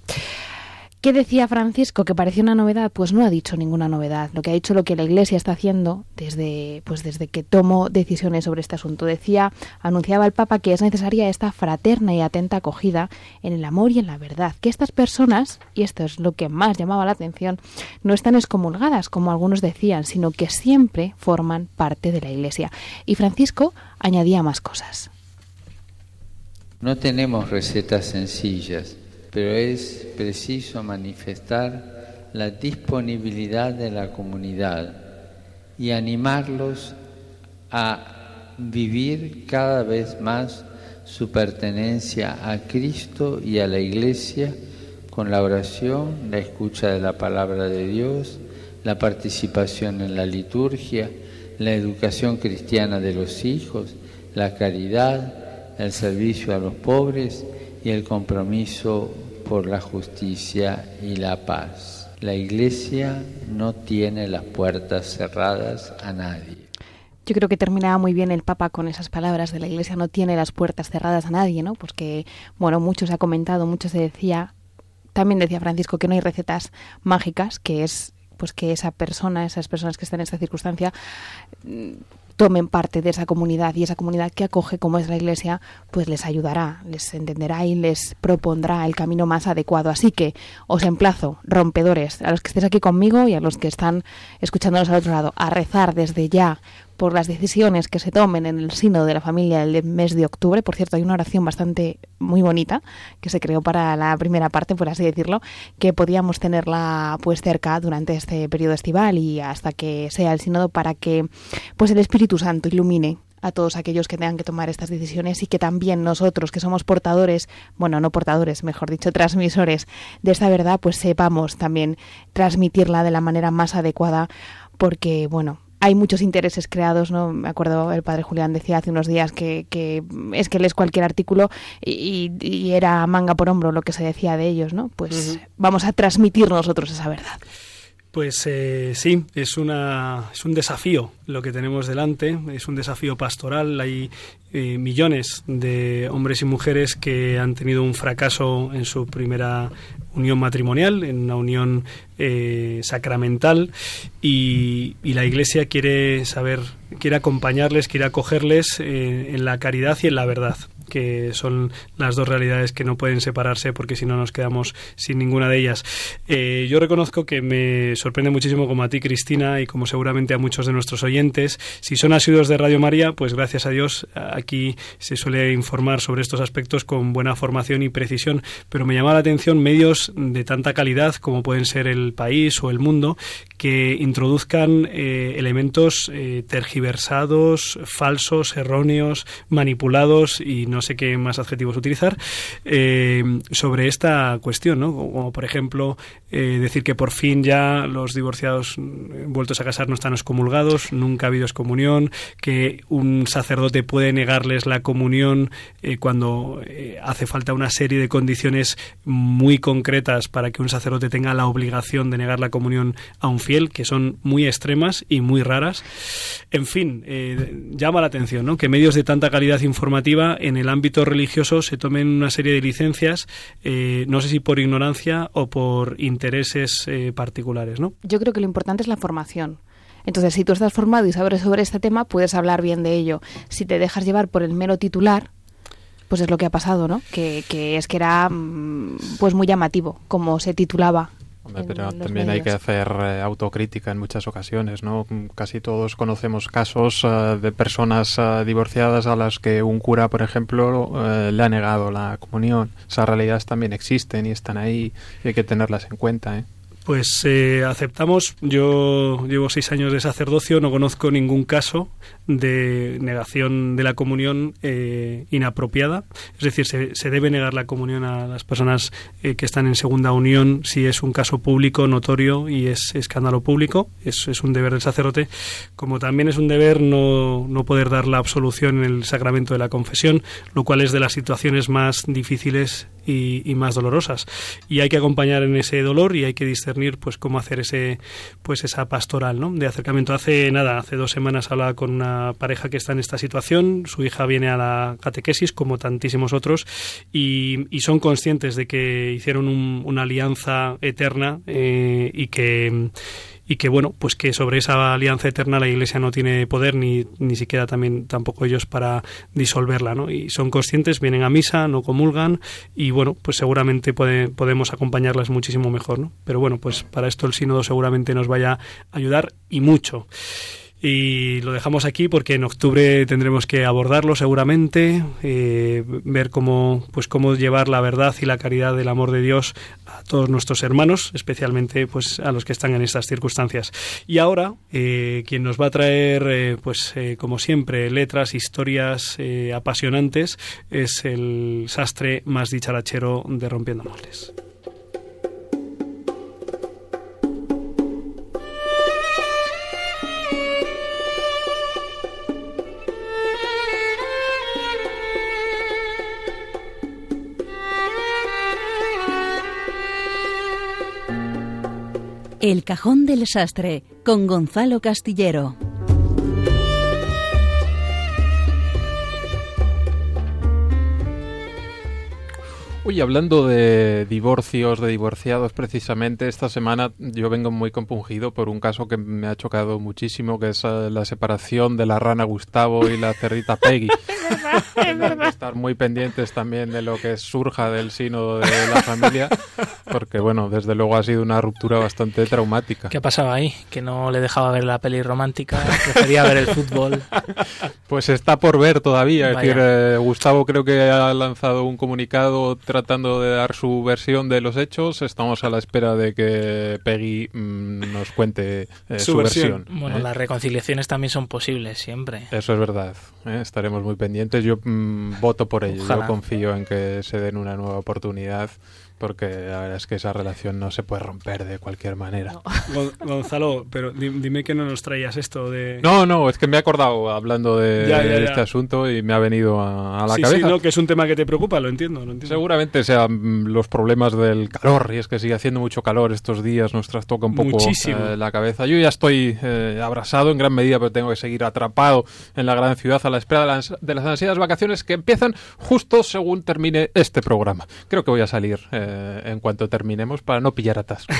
¿Qué decía Francisco? ¿Que parecía una novedad? Pues no ha dicho ninguna novedad. Lo que ha dicho lo que la Iglesia está haciendo desde, pues desde que tomó decisiones sobre este asunto. Decía, anunciaba el Papa que es necesaria esta fraterna y atenta acogida en el amor y en la verdad. Que estas personas, y esto es lo que más llamaba la atención, no están excomulgadas, como algunos decían, sino que siempre forman parte de la Iglesia. Y Francisco añadía más cosas. No tenemos recetas sencillas, pero es preciso manifestar la disponibilidad de la comunidad y animarlos a vivir cada vez más su pertenencia a Cristo y a la Iglesia con la oración, la escucha de la palabra de Dios, la participación en la liturgia, la educación cristiana de los hijos, la caridad, el servicio a los pobres y el compromiso por la justicia y la paz. La Iglesia no tiene las puertas cerradas a nadie. Yo creo que terminaba muy bien el Papa con esas palabras de la Iglesia no tiene las puertas cerradas a nadie, ¿no? Pues que, bueno, mucho se ha comentado, mucho se decía, también decía Francisco que no hay recetas mágicas, que es pues que esa persona, esas personas que están en esta circunstancia, tomen parte de esa comunidad y esa comunidad que acoge como es la iglesia, pues les ayudará, les entenderá y les propondrá el camino más adecuado. Así que os emplazo, rompedores, a los que estéis aquí conmigo y a los que están escuchándonos al otro lado, a rezar desde ya por las decisiones que se tomen en el sino de la familia el mes de octubre. Por cierto, hay una oración bastante muy bonita que se creó para la primera parte, por así decirlo, que podíamos tenerla pues cerca durante este periodo estival y hasta que sea el sínodo para que pues el Espíritu Santo ilumine a todos aquellos que tengan que tomar estas decisiones y que también nosotros que somos portadores, bueno, no portadores, mejor dicho, transmisores de esta verdad, pues sepamos también transmitirla de la manera más adecuada porque, bueno, hay muchos intereses creados, ¿no? Me acuerdo, el padre Julián decía hace unos días que, es que lees cualquier artículo y, era manga por hombro lo que se decía de ellos, ¿no? Pues vamos a transmitir nosotros esa verdad. Pues eh, sí, es, una, es un desafío lo que tenemos delante, es un desafío pastoral. Hay eh, millones de hombres y mujeres que han tenido un fracaso en su primera unión matrimonial, en una unión eh, sacramental, y, la Iglesia quiere saber, quiere acompañarles, quiere acogerles en la caridad y en la verdad que son las dos realidades que no pueden separarse porque si no nos quedamos sin ninguna de ellas. Eh, yo reconozco que me sorprende muchísimo como a ti, Cristina, y como seguramente a muchos de nuestros oyentes. Si son asiduos de Radio María, pues gracias a Dios aquí se suele informar sobre estos aspectos con buena formación y precisión, pero me llama la atención medios de tanta calidad como pueden ser El País o El Mundo que introduzcan eh, elementos eh, tergiversados, falsos, erróneos, manipulados y no sé qué más adjetivos utilizar, eh, sobre esta cuestión, ¿no? Como por ejemplo eh, decir que por fin ya los divorciados vueltos a casar no están excomulgados, nunca ha habido excomunión, que un sacerdote puede negarles la comunión eh, cuando hace falta una serie de condiciones muy concretas para que un sacerdote tenga la obligación de negar la comunión a un fiel, que son muy extremas y muy raras. En fin, llama la atención ¿no? que medios de tanta calidad informativa en el ámbito religioso se tomen una serie de licencias, eh, no sé si por ignorancia o por intereses eh, particulares, ¿no? Yo creo que lo importante es la formación. Entonces, si tú estás formado y sabes sobre este tema, puedes hablar bien de ello. Si te dejas llevar por el mero titular, pues es lo que ha pasado, ¿no? Que, que es que era mm, pues muy llamativo como se titulaba pero también hay que hacer eh, autocrítica en muchas ocasiones, ¿no? Casi todos conocemos casos eh, de personas eh, divorciadas a las que un cura, por ejemplo, le ha negado la comunión. Esas realidades también existen y están ahí y hay que tenerlas en cuenta, ¿eh? Pues eh, aceptamos. Yo llevo seis años de sacerdocio, no conozco ningún caso de negación de la comunión eh, inapropiada. Es decir, se, debe negar la comunión a las personas eh, que están en segunda unión si es un caso público, notorio y es escándalo público. Es, es un deber del sacerdote. Como también es un deber no, no poder dar la absolución en el sacramento de la confesión, lo cual es de las situaciones más difíciles y, más dolorosas. Y hay que acompañar en ese dolor y hay que discernir pues cómo hacer ese pues esa pastoral ¿no? de acercamiento. Hace nada, hace dos semanas hablaba con una pareja que está en esta situación, su hija viene a la catequesis como tantísimos otros y, son conscientes de que hicieron una alianza eterna eh, y que y que bueno pues que sobre esa alianza eterna la Iglesia no tiene poder ni, ni siquiera también tampoco ellos para disolverla ¿no? y son conscientes vienen a misa no comulgan y bueno pues seguramente podemos acompañarlas muchísimo mejor ¿no? pero bueno pues para esto el sínodo seguramente nos vaya a ayudar y mucho y lo dejamos aquí porque en octubre tendremos que abordarlo seguramente, eh, ver cómo, pues cómo llevar la verdad y la caridad del amor de Dios a todos nuestros hermanos, especialmente pues a los que están en estas circunstancias. Y ahora, eh, quien nos va a traer, eh, pues como siempre, letras, historias apasionantes, es el sastre más dicharachero de Rompiendo Moldes. El Cajón del Sastre con Gonzalo Castillero. Uy, hablando de divorcios, de divorciados, precisamente esta semana yo vengo muy compungido por un caso que me ha chocado muchísimo, que es eh, la separación de la rana Gustavo y la cerrita Peggy. es verdad, es verdad. Estar muy pendientes también de lo que surja del sínodo de la familia, porque bueno, desde luego ha sido una ruptura bastante traumática. ¿Qué pasaba ahí? Que no le dejaba ver la peli romántica, prefería ver el fútbol. Pues está por ver todavía. Es Vaya. decir, eh, Gustavo creo que ha lanzado un comunicado tratando de dar su versión de los hechos. Estamos a la espera de que Peggy mm, nos cuente eh, Su su, versión. versión. Bueno, ¿eh? las reconciliaciones también son posibles siempre. Eso es verdad. ¿Eh? Estaremos muy pendientes. Yo mm, voto por ello. Ojalá. Yo confío en que se den una nueva oportunidad. Porque la verdad es que esa relación no se puede romper de cualquier manera. Gon- Gonzalo, pero di- dime que no nos traías esto de... No, no, es que me he acordado hablando de, Ya, ya, de ya. este asunto y me ha venido a, a la sí, cabeza. sí, no, que es un tema que te preocupa, lo entiendo, lo entiendo. Seguramente sean mm, los problemas del calor, y es que sigue haciendo mucho calor estos días, nos trastoca un poco Muchísimo. eh, la cabeza. Yo ya estoy eh, abrasado en gran medida, pero tengo que seguir atrapado en la gran ciudad a la espera de las, de las ansiadas vacaciones que empiezan justo según termine este programa. Creo que voy a salir eh, en cuanto terminemos para no pillar atasco.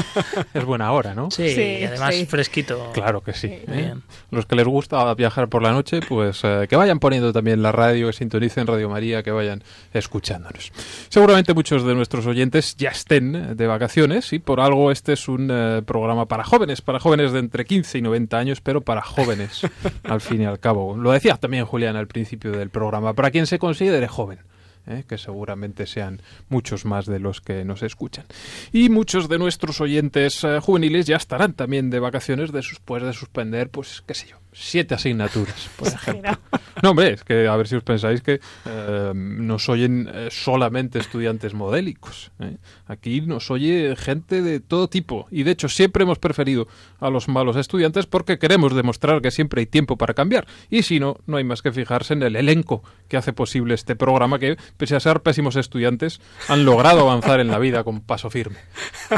es buena hora, ¿no? Sí, Sí, y además sí. fresquito. Claro que sí. ¿eh? Los que les gusta viajar por la noche, pues eh, que vayan poniendo también la radio, que sintonicen Radio María, que vayan escuchándonos. Seguramente muchos de nuestros oyentes ya estén de vacaciones y por algo este es un eh, programa para jóvenes, para jóvenes de entre 15 y 90 años, pero para jóvenes al fin y al cabo. Lo decía también Julián al principio del programa, para quien se considere joven. ¿eh? que seguramente sean muchos más de los que nos escuchan. Y muchos de nuestros oyentes eh, juveniles ya estarán también de vacaciones después de suspender, pues, qué sé yo, siete asignaturas, por ejemplo. No, hombre, es que a ver si os pensáis que eh, nos oyen eh, solamente estudiantes modélicos. ¿eh? Aquí nos oye gente de todo tipo y de hecho siempre hemos preferido a los malos estudiantes porque queremos demostrar que siempre hay tiempo para cambiar. Y si no, no hay más que fijarse en el elenco que hace posible este programa que, pese a ser pésimos estudiantes, han logrado avanzar en la vida con paso firme.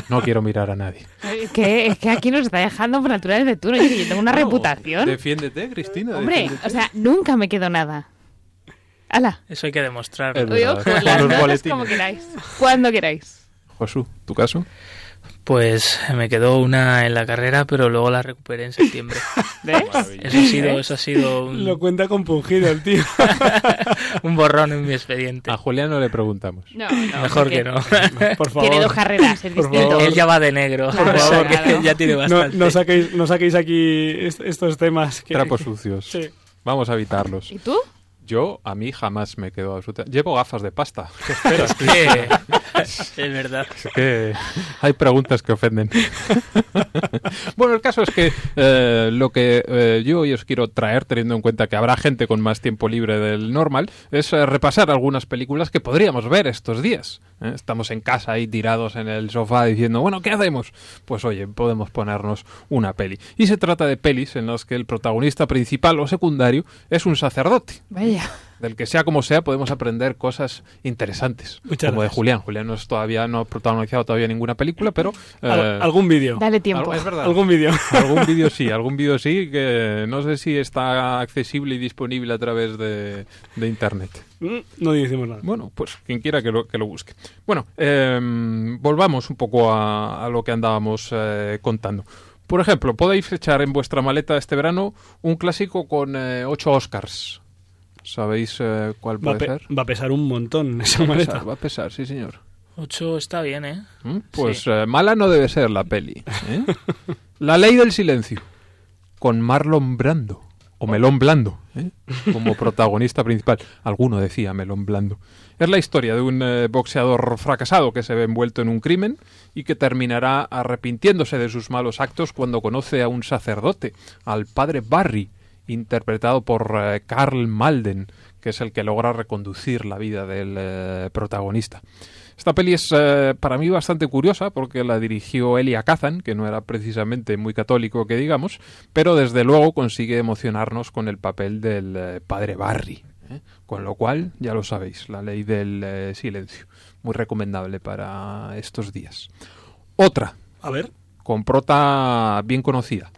No quiero mirar a nadie. Es que, es que aquí nos está dejando por naturales de turno. Yo, tengo una No, reputación. Defiéndete, Cristina. Hombre, defiéndete. o sea, nunca me quedo nada. ¡Hala! Eso hay que demostrar. Es Oye, ojo, las notas como queráis. Cuando queráis. Josu, ¿tu caso? Pues me quedó una en la carrera, pero luego la recuperé en septiembre. ¿Ves? Eso ha sido, eso ha sido un, Lo cuenta compungido el tío. un borrón en mi expediente. A Julián no le preguntamos. No, no. Mejor porque que no. Por favor. Tiene dos carreras, es Por distinto. favor. Él ya va de negro. Claro, o sea que claro. ya tiene No, bastante. no saquéis, no saquéis aquí est- estos temas. Que, Trapos sucios. Sí. Vamos a evitarlos. ¿Y tú? Yo, a mí jamás me quedo absoluta. Llevo gafas de pasta. ¿Qué esperas? Que- es verdad. Es que hay preguntas que ofenden. bueno, el caso es que eh, lo que eh, yo hoy os quiero traer, teniendo en cuenta que habrá gente con más tiempo libre del normal, es eh, repasar algunas películas que podríamos ver estos días. ¿eh? Estamos en casa ahí tirados en el sofá diciendo, bueno, ¿qué hacemos? Pues oye, podemos ponernos una peli. Y se trata de pelis en las que el protagonista principal o secundario es un sacerdote Vaya. Del que sea como sea podemos aprender cosas interesantes Muchas como de gracias. Julián Julián no es todavía no ha protagonizado todavía ninguna película pero eh, Al- algún vídeo. Dale tiempo. algo- es verdad Algún vídeo. algún vídeo sí algún vídeo sí que no sé si está accesible y disponible a través de, de internet Mm, No decimos nada. bueno, pues quien quiera que lo, que lo busque. Bueno, eh, volvamos un poco a, a lo que andábamos eh, contando. Por ejemplo, podéis echar en vuestra maleta este verano un clásico con eh, ocho Oscars. ¿Sabéis eh, cuál Va a, puede pe- ser? va a pesar un montón esa Va a maleta. pesar, va a pesar, sí, señor. Ocho está bien, ¿eh? ¿Mm? Pues eh, mala no debe ser la peli. ¿eh? La ley del silencio, con Marlon Brando, o Melón Blando, ¿eh? como protagonista principal. Alguno decía Melón Blando. Es la historia de un eh, boxeador fracasado que se ve envuelto en un crimen y que terminará arrepintiéndose de sus malos actos cuando conoce a un sacerdote, al padre Barry, interpretado por eh, Carl Malden, que es el que logra reconducir la vida del eh, protagonista. Esta peli es eh, para mí bastante curiosa porque la dirigió Elia Kazan, que no era precisamente muy católico que digamos, pero desde luego consigue emocionarnos con el papel del eh, padre Barry. Con lo cual, ya lo sabéis, la ley del silencio. Muy recomendable para estos días. Otra, A ver. con prota bien conocida.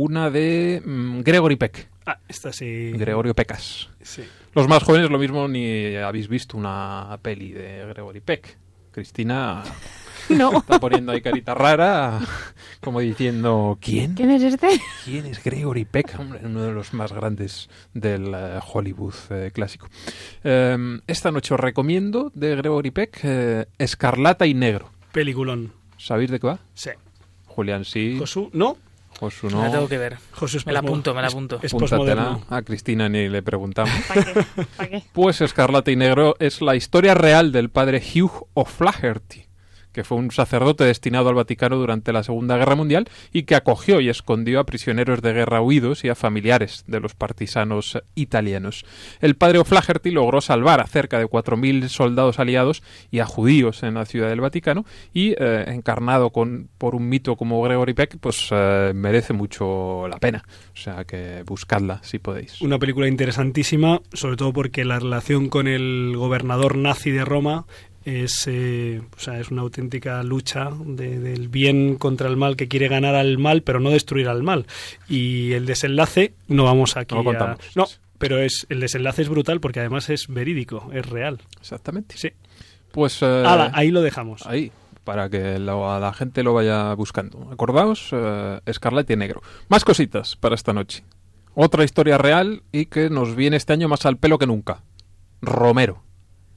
Una de mm, Gregory Peck. Ah, esta sí. Gregorio Pecas. Sí. Los más jóvenes lo mismo ni habéis visto una peli de Gregory Peck. Cristina No. está poniendo ahí carita rara, como diciendo, ¿quién? ¿Quién es este? ¿Quién es Gregory Peck? Hombre, uno de los más grandes del eh, Hollywood eh, clásico. Eh, esta noche os recomiendo de Gregory Peck eh, Escarlata y Negro. Peliculón. ¿Sabéis de qué va? Sí. Julián sí, Josu, no. Josu Me no. la tengo que ver. Josu es Me la apunto, me la apunto. Es. A Cristina ni le preguntamos. ¿Para qué? ¿Para qué? Pues Escarlata y Negro es la historia real del padre Hugh O'Flaherty, que fue un sacerdote destinado al Vaticano durante la Segunda Guerra Mundial y que acogió y escondió a prisioneros de guerra huidos y a familiares de los partisanos italianos. El padre O'Flaherty logró salvar a cerca de 4.000 soldados aliados y a judíos en la ciudad del Vaticano y, eh, encarnado con, por un mito como Gregory Peck, pues eh, merece mucho la pena. O sea que buscadla si podéis. Una película interesantísima, sobre todo porque la relación con el gobernador nazi de Roma es, eh, o sea, es una auténtica lucha de- del bien contra el mal que quiere ganar al mal, pero no destruir al mal. Y el desenlace, no vamos aquí No a-. No, pero es, el desenlace es brutal porque además es verídico, es real. Exactamente. Sí. Pues eh, Ala, ahí lo dejamos. ahí, para que la gente lo vaya buscando. Acordaos, eh, Escarlata y Negro. Más cositas para esta noche. Otra historia real y que nos viene este año más al pelo que nunca. Romero.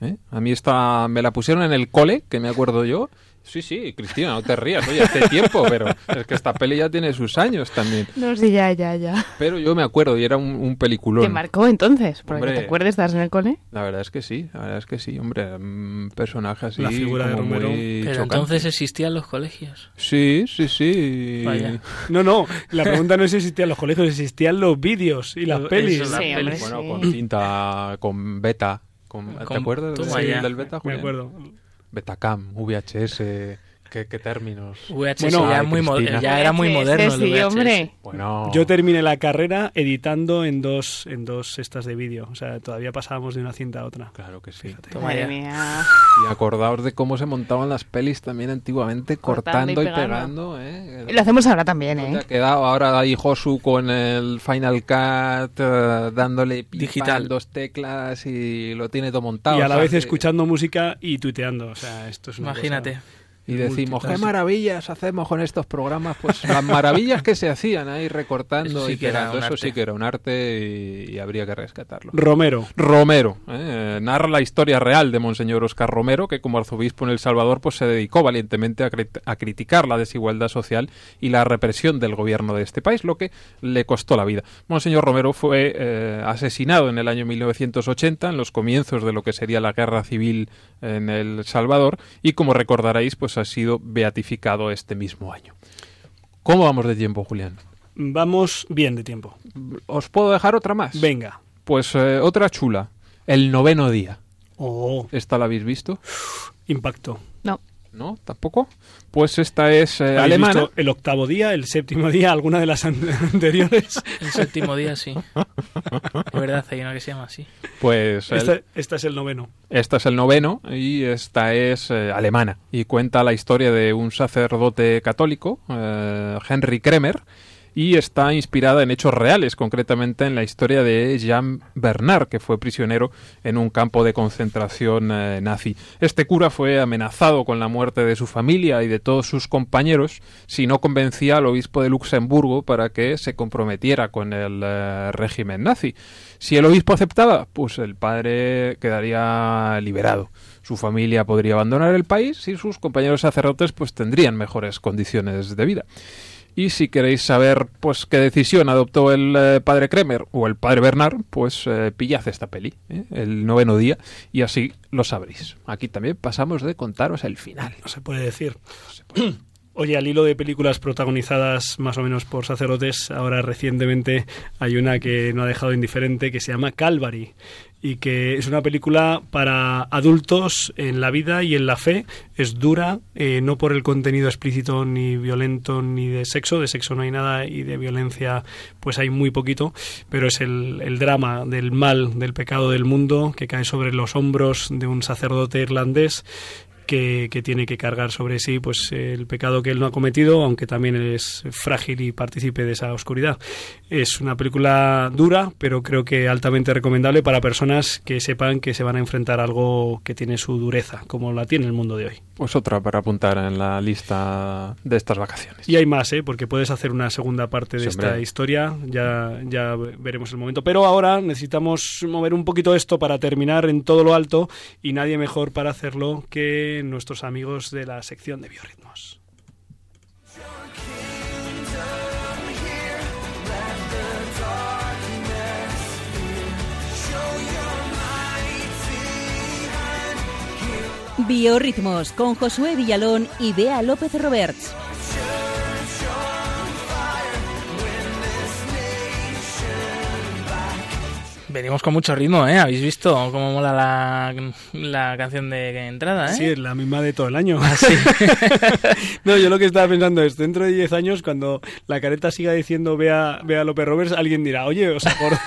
¿Eh? A mí esta me la pusieron en el cole, que me acuerdo yo. Sí, sí, Cristina, no te rías, oye, hace tiempo, pero es que esta peli ya tiene sus años también. No, sí, ya, ya, ya. Pero yo me acuerdo y era un, un peliculón. ¿Te marcó entonces? Porque Hombre. te acuerdas, estás en el cole. La verdad es que sí, la verdad es que sí, hombre, un personaje así La figura de Romero. muy Pero chocante. entonces existían los colegios. Sí, sí, sí. Vaya. No, no, la pregunta no es si existían los colegios, existían los vídeos y las Eso, pelis. la Sí, hombre. Bueno, sí. con cinta, con beta. Con, ¿Te Con- acuerdas toma del- beta, Me Julián? acuerdo. Betacam, VHS, ¿qué, qué términos? VHS Bueno, ya, muy ya era muy moderno. el Sí, VHS. hombre. Bueno, Yo terminé la carrera editando en dos, en dos estas de vídeo. O sea, todavía pasábamos de una cinta a otra. claro que sí. Toma Madre ya. mía. Y acordaos de cómo se montaban las pelis también antiguamente, cortando, Cortando y y pegando. pegando. ¿eh? Lo hacemos ahora también, ¿No te ha ¿eh? quedado ahora ahí Josu con el Final Cut eh, dándole Digital. dos teclas y lo tiene todo montado? y a la o sea, vez que- escuchando música y tuiteando. O sea, esto es una Imagínate. cosa- Y decimos, qué maravillas hacemos con estos programas. Pues las maravillas que se hacían ahí recortando sí y que era pegando, un eso arte. sí que era un arte y, y habría que rescatarlo. Romero. Romero ¿eh? narra la historia real de Monseñor Oscar Romero, que como arzobispo en El Salvador pues se dedicó valientemente a, crit- a criticar la desigualdad social y la represión del gobierno de este país, lo que le costó la vida. Monseñor Romero fue eh, asesinado en el año 1980, en los comienzos de lo que sería la guerra civil en El Salvador, y como recordaréis, pues ha sido beatificado este mismo año. ¿Cómo vamos de tiempo, Julián? Vamos bien de tiempo. ¿Os puedo dejar otra más? Venga. Pues eh, otra chula. El noveno día. Oh, ¿Esta la habéis visto? impacto. No. ¿Tampoco? Pues esta es eh, ¿Habéis alemana. visto el octavo día, el séptimo día, alguna de las an- anteriores? El séptimo día, sí. Es verdad, hay una que se llama así. Pues el- Esta, esta es el noveno. Esta es el noveno y esta es eh, alemana y cuenta la historia de un sacerdote católico, eh, Henry Kremer, y está inspirada en hechos reales, concretamente en la historia de Jean Bernard, que fue prisionero en un campo de concentración eh, nazi. Este cura fue amenazado con la muerte de su familia y de todos sus compañeros si no convencía al obispo de Luxemburgo para que se comprometiera con el eh, régimen nazi. Si el obispo aceptaba, pues el padre quedaría liberado. Su familia podría abandonar el país y sus compañeros sacerdotes pues tendrían mejores condiciones de vida. Y si queréis saber pues qué decisión adoptó el eh, padre Kremer o el padre Bernard, pues eh, pillad esta peli, ¿eh? el noveno día, y así lo sabréis. Aquí también pasamos de contaros el final. No se puede decir. Oye, al hilo de películas protagonizadas más o menos por sacerdotes, ahora recientemente hay una que no ha dejado indiferente que se llama Calvary y que es una película para adultos en la vida y en la fe. Es dura, eh, no por el contenido explícito ni violento ni de sexo, de sexo no hay nada y de violencia pues hay muy poquito, pero es el, el drama del mal, del pecado del mundo que cae sobre los hombros de un sacerdote irlandés que, que tiene que cargar sobre sí pues el pecado que él no ha cometido, aunque también él es frágil y participe de esa oscuridad. Es una película dura, pero creo que altamente recomendable para personas que sepan que se van a enfrentar a algo que tiene su dureza, como la tiene el mundo de hoy. Pues otra para apuntar en la lista de estas vacaciones. Y hay más, ¿eh? porque puedes hacer una segunda parte de Sí, esta historia, ya, ya veremos el momento. Pero ahora necesitamos mover un poquito esto para terminar en todo lo alto y nadie mejor para hacerlo que nuestros amigos de la sección de biorritmos. Biorritmos con Josué Villalón y Bea López Roberts. Venimos con mucho ritmo, ¿eh? ¿Habéis visto cómo mola la, la canción de entrada, eh? Sí, es la misma de todo el año. Ah, sí. no, yo lo que estaba pensando es, dentro de 10 años, cuando la careta siga diciendo Bea, Bea López Roberts, alguien dirá, oye, os acordáis.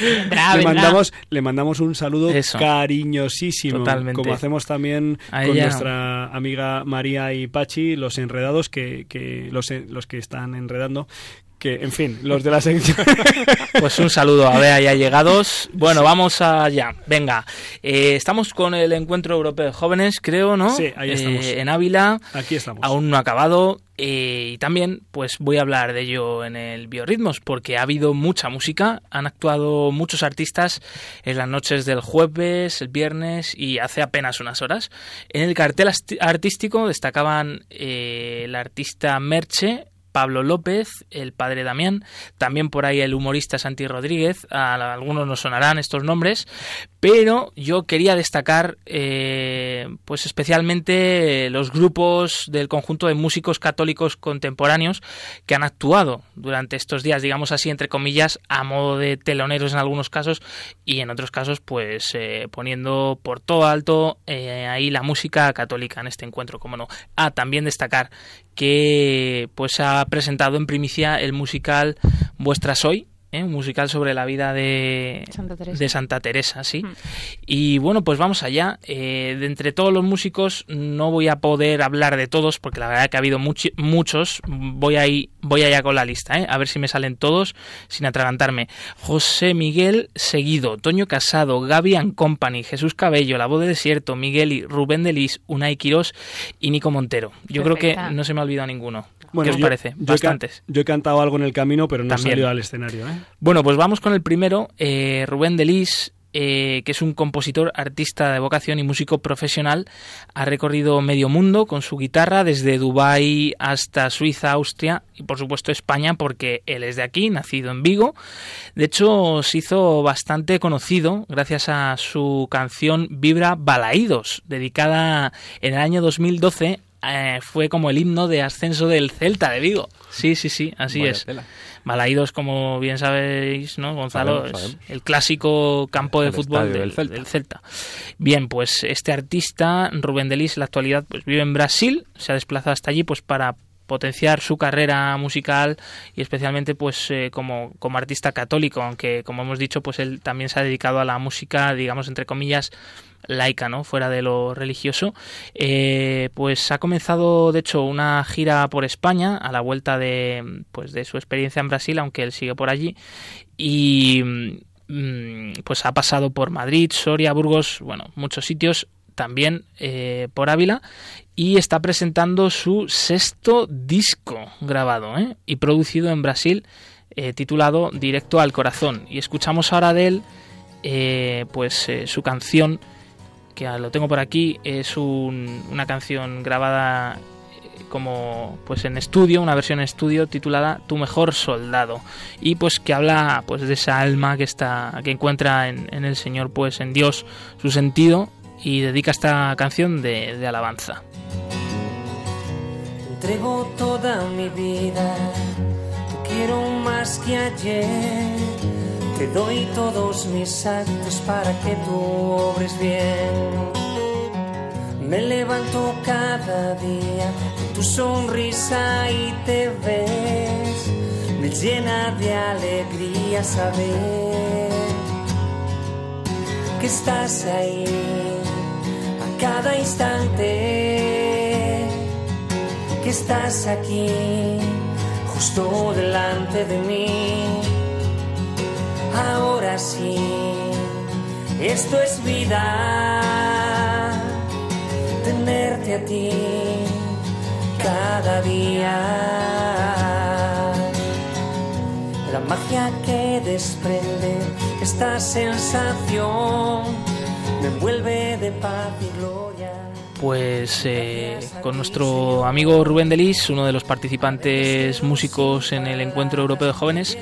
Le, mandamos, le mandamos un saludo Eso. cariñosísimo, Totalmente. como hacemos también con nuestra amiga María y Pachi, los enredados, que, que los, los que están enredando, que, en fin, los de la sección. Pues un saludo a Bea y allegados. Bueno, vamos allá. Venga, Eh, estamos con el Encuentro Europeo de Jóvenes, creo, ¿no? Sí, ahí Eh, estamos. en Ávila. Aquí estamos. Aún no ha acabado. eh, y también, pues voy a hablar de ello en el Biorritmos, porque ha habido mucha música. Han actuado muchos artistas en las noches del jueves, el viernes y hace apenas unas horas. En el cartel artístico destacaban eh, el artista Merche. Pablo López, el padre Damián, también por ahí el humorista Santi Rodríguez, a algunos nos sonarán estos nombres, pero yo quería destacar eh, pues especialmente los grupos del conjunto de músicos católicos contemporáneos que han actuado durante estos días, digamos así, entre comillas, a modo de teloneros en algunos casos y en otros casos pues eh, poniendo por todo alto eh, ahí la música católica en este encuentro, como no. Ah, también destacar que pues ha presentado en primicia el musical Vuestra Soy, ¿eh? un musical sobre la vida de Santa Teresa. de Santa Teresa, sí. Mm. Y bueno, pues vamos allá. Eh, de entre todos los músicos no voy a poder hablar de todos porque la verdad que ha habido muchi- muchos. Voy ahí, voy allá con la lista, ¿eh? a ver si me salen todos sin atragantarme. José Miguel Seguido, Toño Casado, Gaby and Company, Jesús Cabello, La Voz del Desierto, Miguel y Rubén Delis, Unai Quirós y Nico Montero. Yo creo que no se me ha olvidado ninguno. ¿Qué os yo- parece? Yo he, yo he cantado algo en el camino, pero no he salido al escenario. ¿eh? Bueno, pues vamos con el primero, eh, Rubén Delis, eh, que es un compositor, artista de vocación y músico profesional. Ha recorrido medio mundo con su guitarra, desde Dubái hasta Suiza, Austria y por supuesto España, porque él es de aquí, nacido en Vigo. De hecho, se hizo bastante conocido gracias a su canción Vibra Balaídos, dedicada en el año 2012. eh, fue como el himno de ascenso del Celta de Vigo. Sí, sí, sí, así es. tela. Balaídos, como bien sabéis, ¿no, Gonzalo? Sabemos, es el clásico campo de fútbol del Celta. del Celta. Bien, pues este artista, Rubén Delis, en la actualidad pues vive en Brasil, se ha desplazado hasta allí pues para potenciar su carrera musical y especialmente pues eh, como, como artista católico, aunque como hemos dicho pues él también se ha dedicado a la música, digamos entre comillas, laica, ¿no? Fuera de lo religioso. Eh, pues ha comenzado, de hecho, una gira por España a la vuelta de, pues, de su experiencia en Brasil, aunque él sigue por allí. Y mm, pues ha pasado por Madrid, Soria, Burgos, bueno, muchos sitios, también eh, por Ávila. Y está presentando su sexto disco grabado ¿eh? y producido en Brasil, eh, titulado Directo al Corazón. Y escuchamos ahora de él, pues su canción que lo tengo por aquí, es un- una canción grabada como pues en estudio, una versión en estudio titulada Tu mejor soldado y pues que habla pues de esa alma que está que encuentra en, en el Señor pues en Dios su sentido y dedica esta canción de, de alabanza. Entrego toda mi vida, te quiero más que ayer. Te doy todos mis actos para que tú obres bien. Me levanto cada día tu sonrisa y te ves. Me llena de alegría saber que estás ahí, cada instante que estás aquí, justo delante de mí. Ahora sí, esto es vida, tenerte a ti cada día. La magia que desprende esta sensación me envuelve de paz y gloria. Pues eh, con nuestro amigo Rubén Delis, uno de los participantes músicos en el Encuentro Europeo de Jóvenes,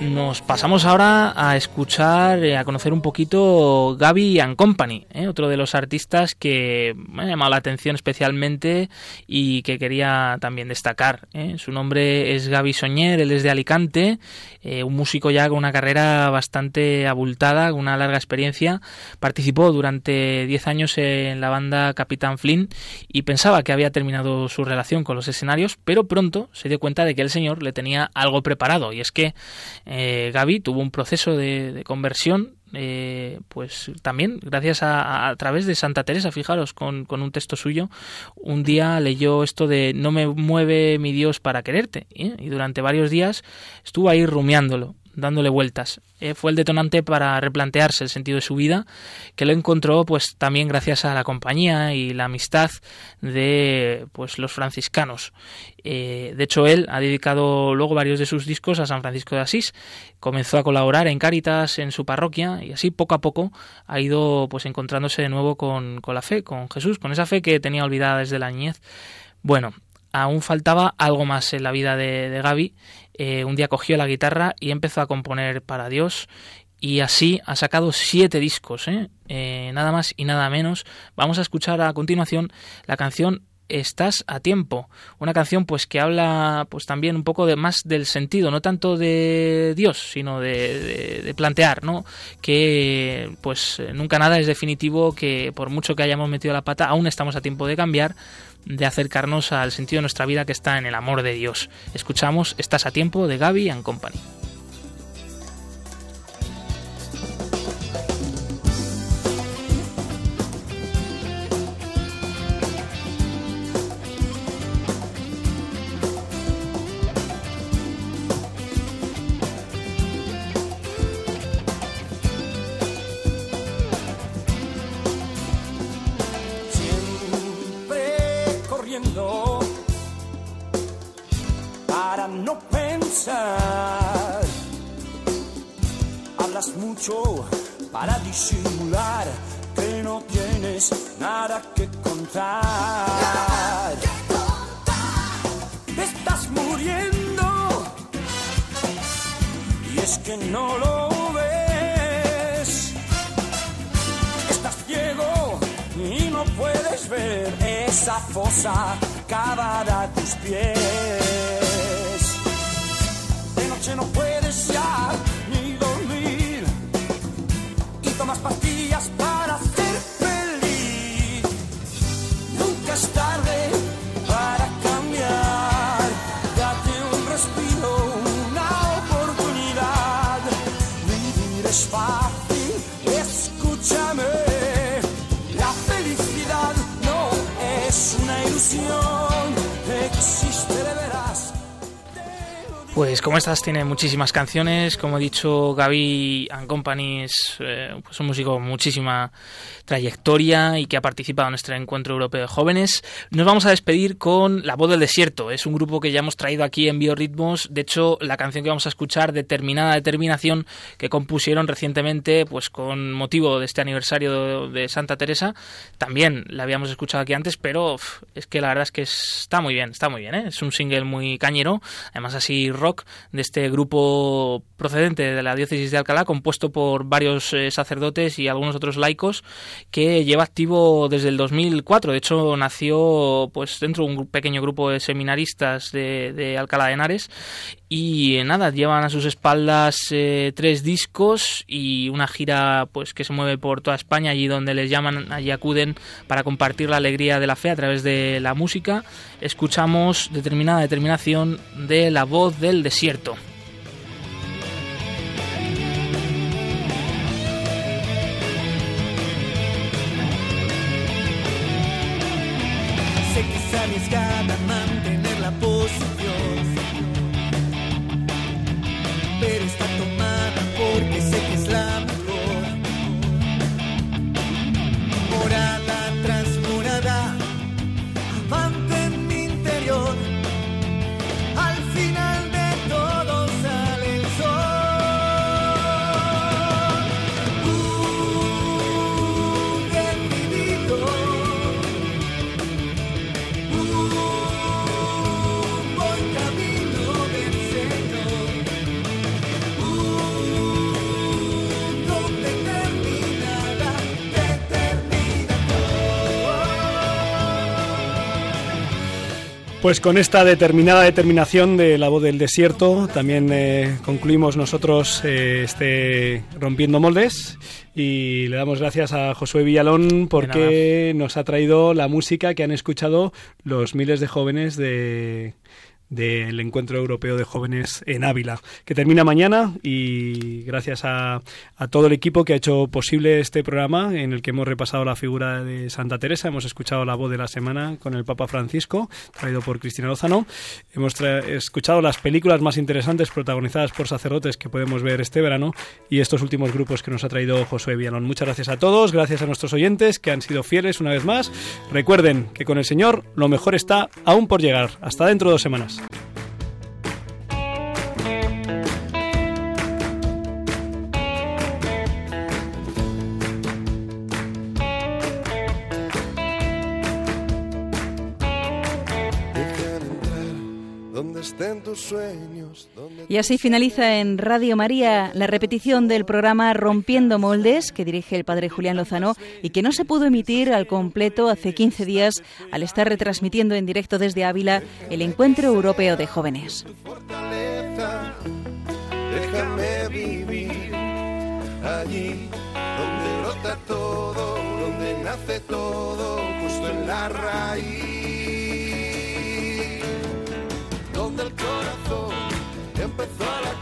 nos pasamos ahora a escuchar, eh, a conocer un poquito Gaby and Company, eh, otro de los artistas que me ha llamado la atención especialmente y que quería también destacar. eh. Su nombre es Gaby Soñer, él es de Alicante, eh, un músico ya con una carrera bastante abultada, con una larga experiencia. Participó durante 10 años en la banda Capitán Flynn y pensaba que había terminado su relación con los escenarios, pero pronto se dio cuenta de que el señor le tenía algo preparado y es que eh, Gaby tuvo un proceso de, conversión eh, pues también gracias a través de Santa Teresa, fijaros, con, con un texto suyo, un día leyó esto de no me mueve mi Dios para quererte ¿eh? y durante varios días estuvo ahí rumiándolo dándole vueltas. Eh, fue el detonante para replantearse el sentido de su vida, que lo encontró pues también gracias a la compañía y la amistad de pues los franciscanos. Eh, de hecho, él ha dedicado luego varios de sus discos a San Francisco de Asís. Comenzó a colaborar en Cáritas, en su parroquia, y así poco a poco ha ido pues encontrándose de nuevo con, con la fe, con Jesús, con esa fe que tenía olvidada desde la niñez. Bueno, aún faltaba algo más en la vida de, de Gaby. Eh, un día cogió la guitarra y empezó a componer para Dios y así ha sacado siete discos, ¿eh? Eh, nada más y nada menos. Vamos a escuchar a continuación la canción Estás a tiempo, una canción pues que habla pues también un poco de más del sentido, no tanto de Dios, sino de, de- de plantear, ¿no? Que pues nunca nada es definitivo, que por mucho que hayamos metido la pata, aún estamos a tiempo de cambiar, de acercarnos al sentido de nuestra vida que está en el amor de Dios. Escuchamos Estás a tiempo de Gaby and Company. Tiene muchísimas canciones, como he dicho, Gaby and Company es eh, pues un músico con muchísima trayectoria y que ha participado en nuestro encuentro europeo de jóvenes. Nos vamos a despedir con La voz del desierto. Es un grupo que ya hemos traído aquí en Biorritmos. De hecho, la canción que vamos a escuchar, Determinada Determinación, que compusieron recientemente, pues con motivo de este aniversario de, Santa Teresa, también la habíamos escuchado aquí antes, pero es que la verdad es que está muy bien, está muy bien. ¿eh? Es un single muy cañero, además así rock de este grupo procedente de la diócesis de Alcalá, compuesto por varios eh, sacerdotes y algunos otros laicos, que lleva activo desde el 2004. De hecho, nació pues dentro de un pequeño grupo de seminaristas de, de Alcalá de Henares y eh, nada, llevan a sus espaldas eh, tres discos y una gira pues que se mueve por toda España, allí donde les llaman, allí acuden para compartir la alegría de la fe a través de la música. Escuchamos determinada determinación de la voz del desierto. mantener Pues con esta determinada determinación de la voz del desierto también eh, concluimos nosotros eh, este Rompiendo Moldes y le damos gracias a Josué Villalón porque nos ha traído la música que han escuchado los miles de jóvenes de del Encuentro Europeo de Jóvenes en Ávila, que termina mañana y gracias a, a todo el equipo que ha hecho posible este programa en el que hemos repasado la figura de Santa Teresa, hemos escuchado la voz de la semana con el Papa Francisco, traído por Cristina Lozano, hemos escuchado las películas más interesantes protagonizadas por sacerdotes que podemos ver este verano y estos últimos grupos que nos ha traído Josué Villalón. Muchas gracias a todos, gracias a nuestros oyentes que han sido fieles una vez más. Recuerden que con el Señor lo mejor está aún por llegar. Hasta dentro de dos semanas. Y así finaliza en Radio María la repetición del programa Rompiendo Moldes, que dirige el padre Julián Lozano y que no se pudo emitir al completo hace 15 días al estar retransmitiendo en directo desde Ávila el Encuentro Europeo de Jóvenes. déjame vivir allí donde brota todo, donde nace todo, justo en la raíz. abrazo empezó la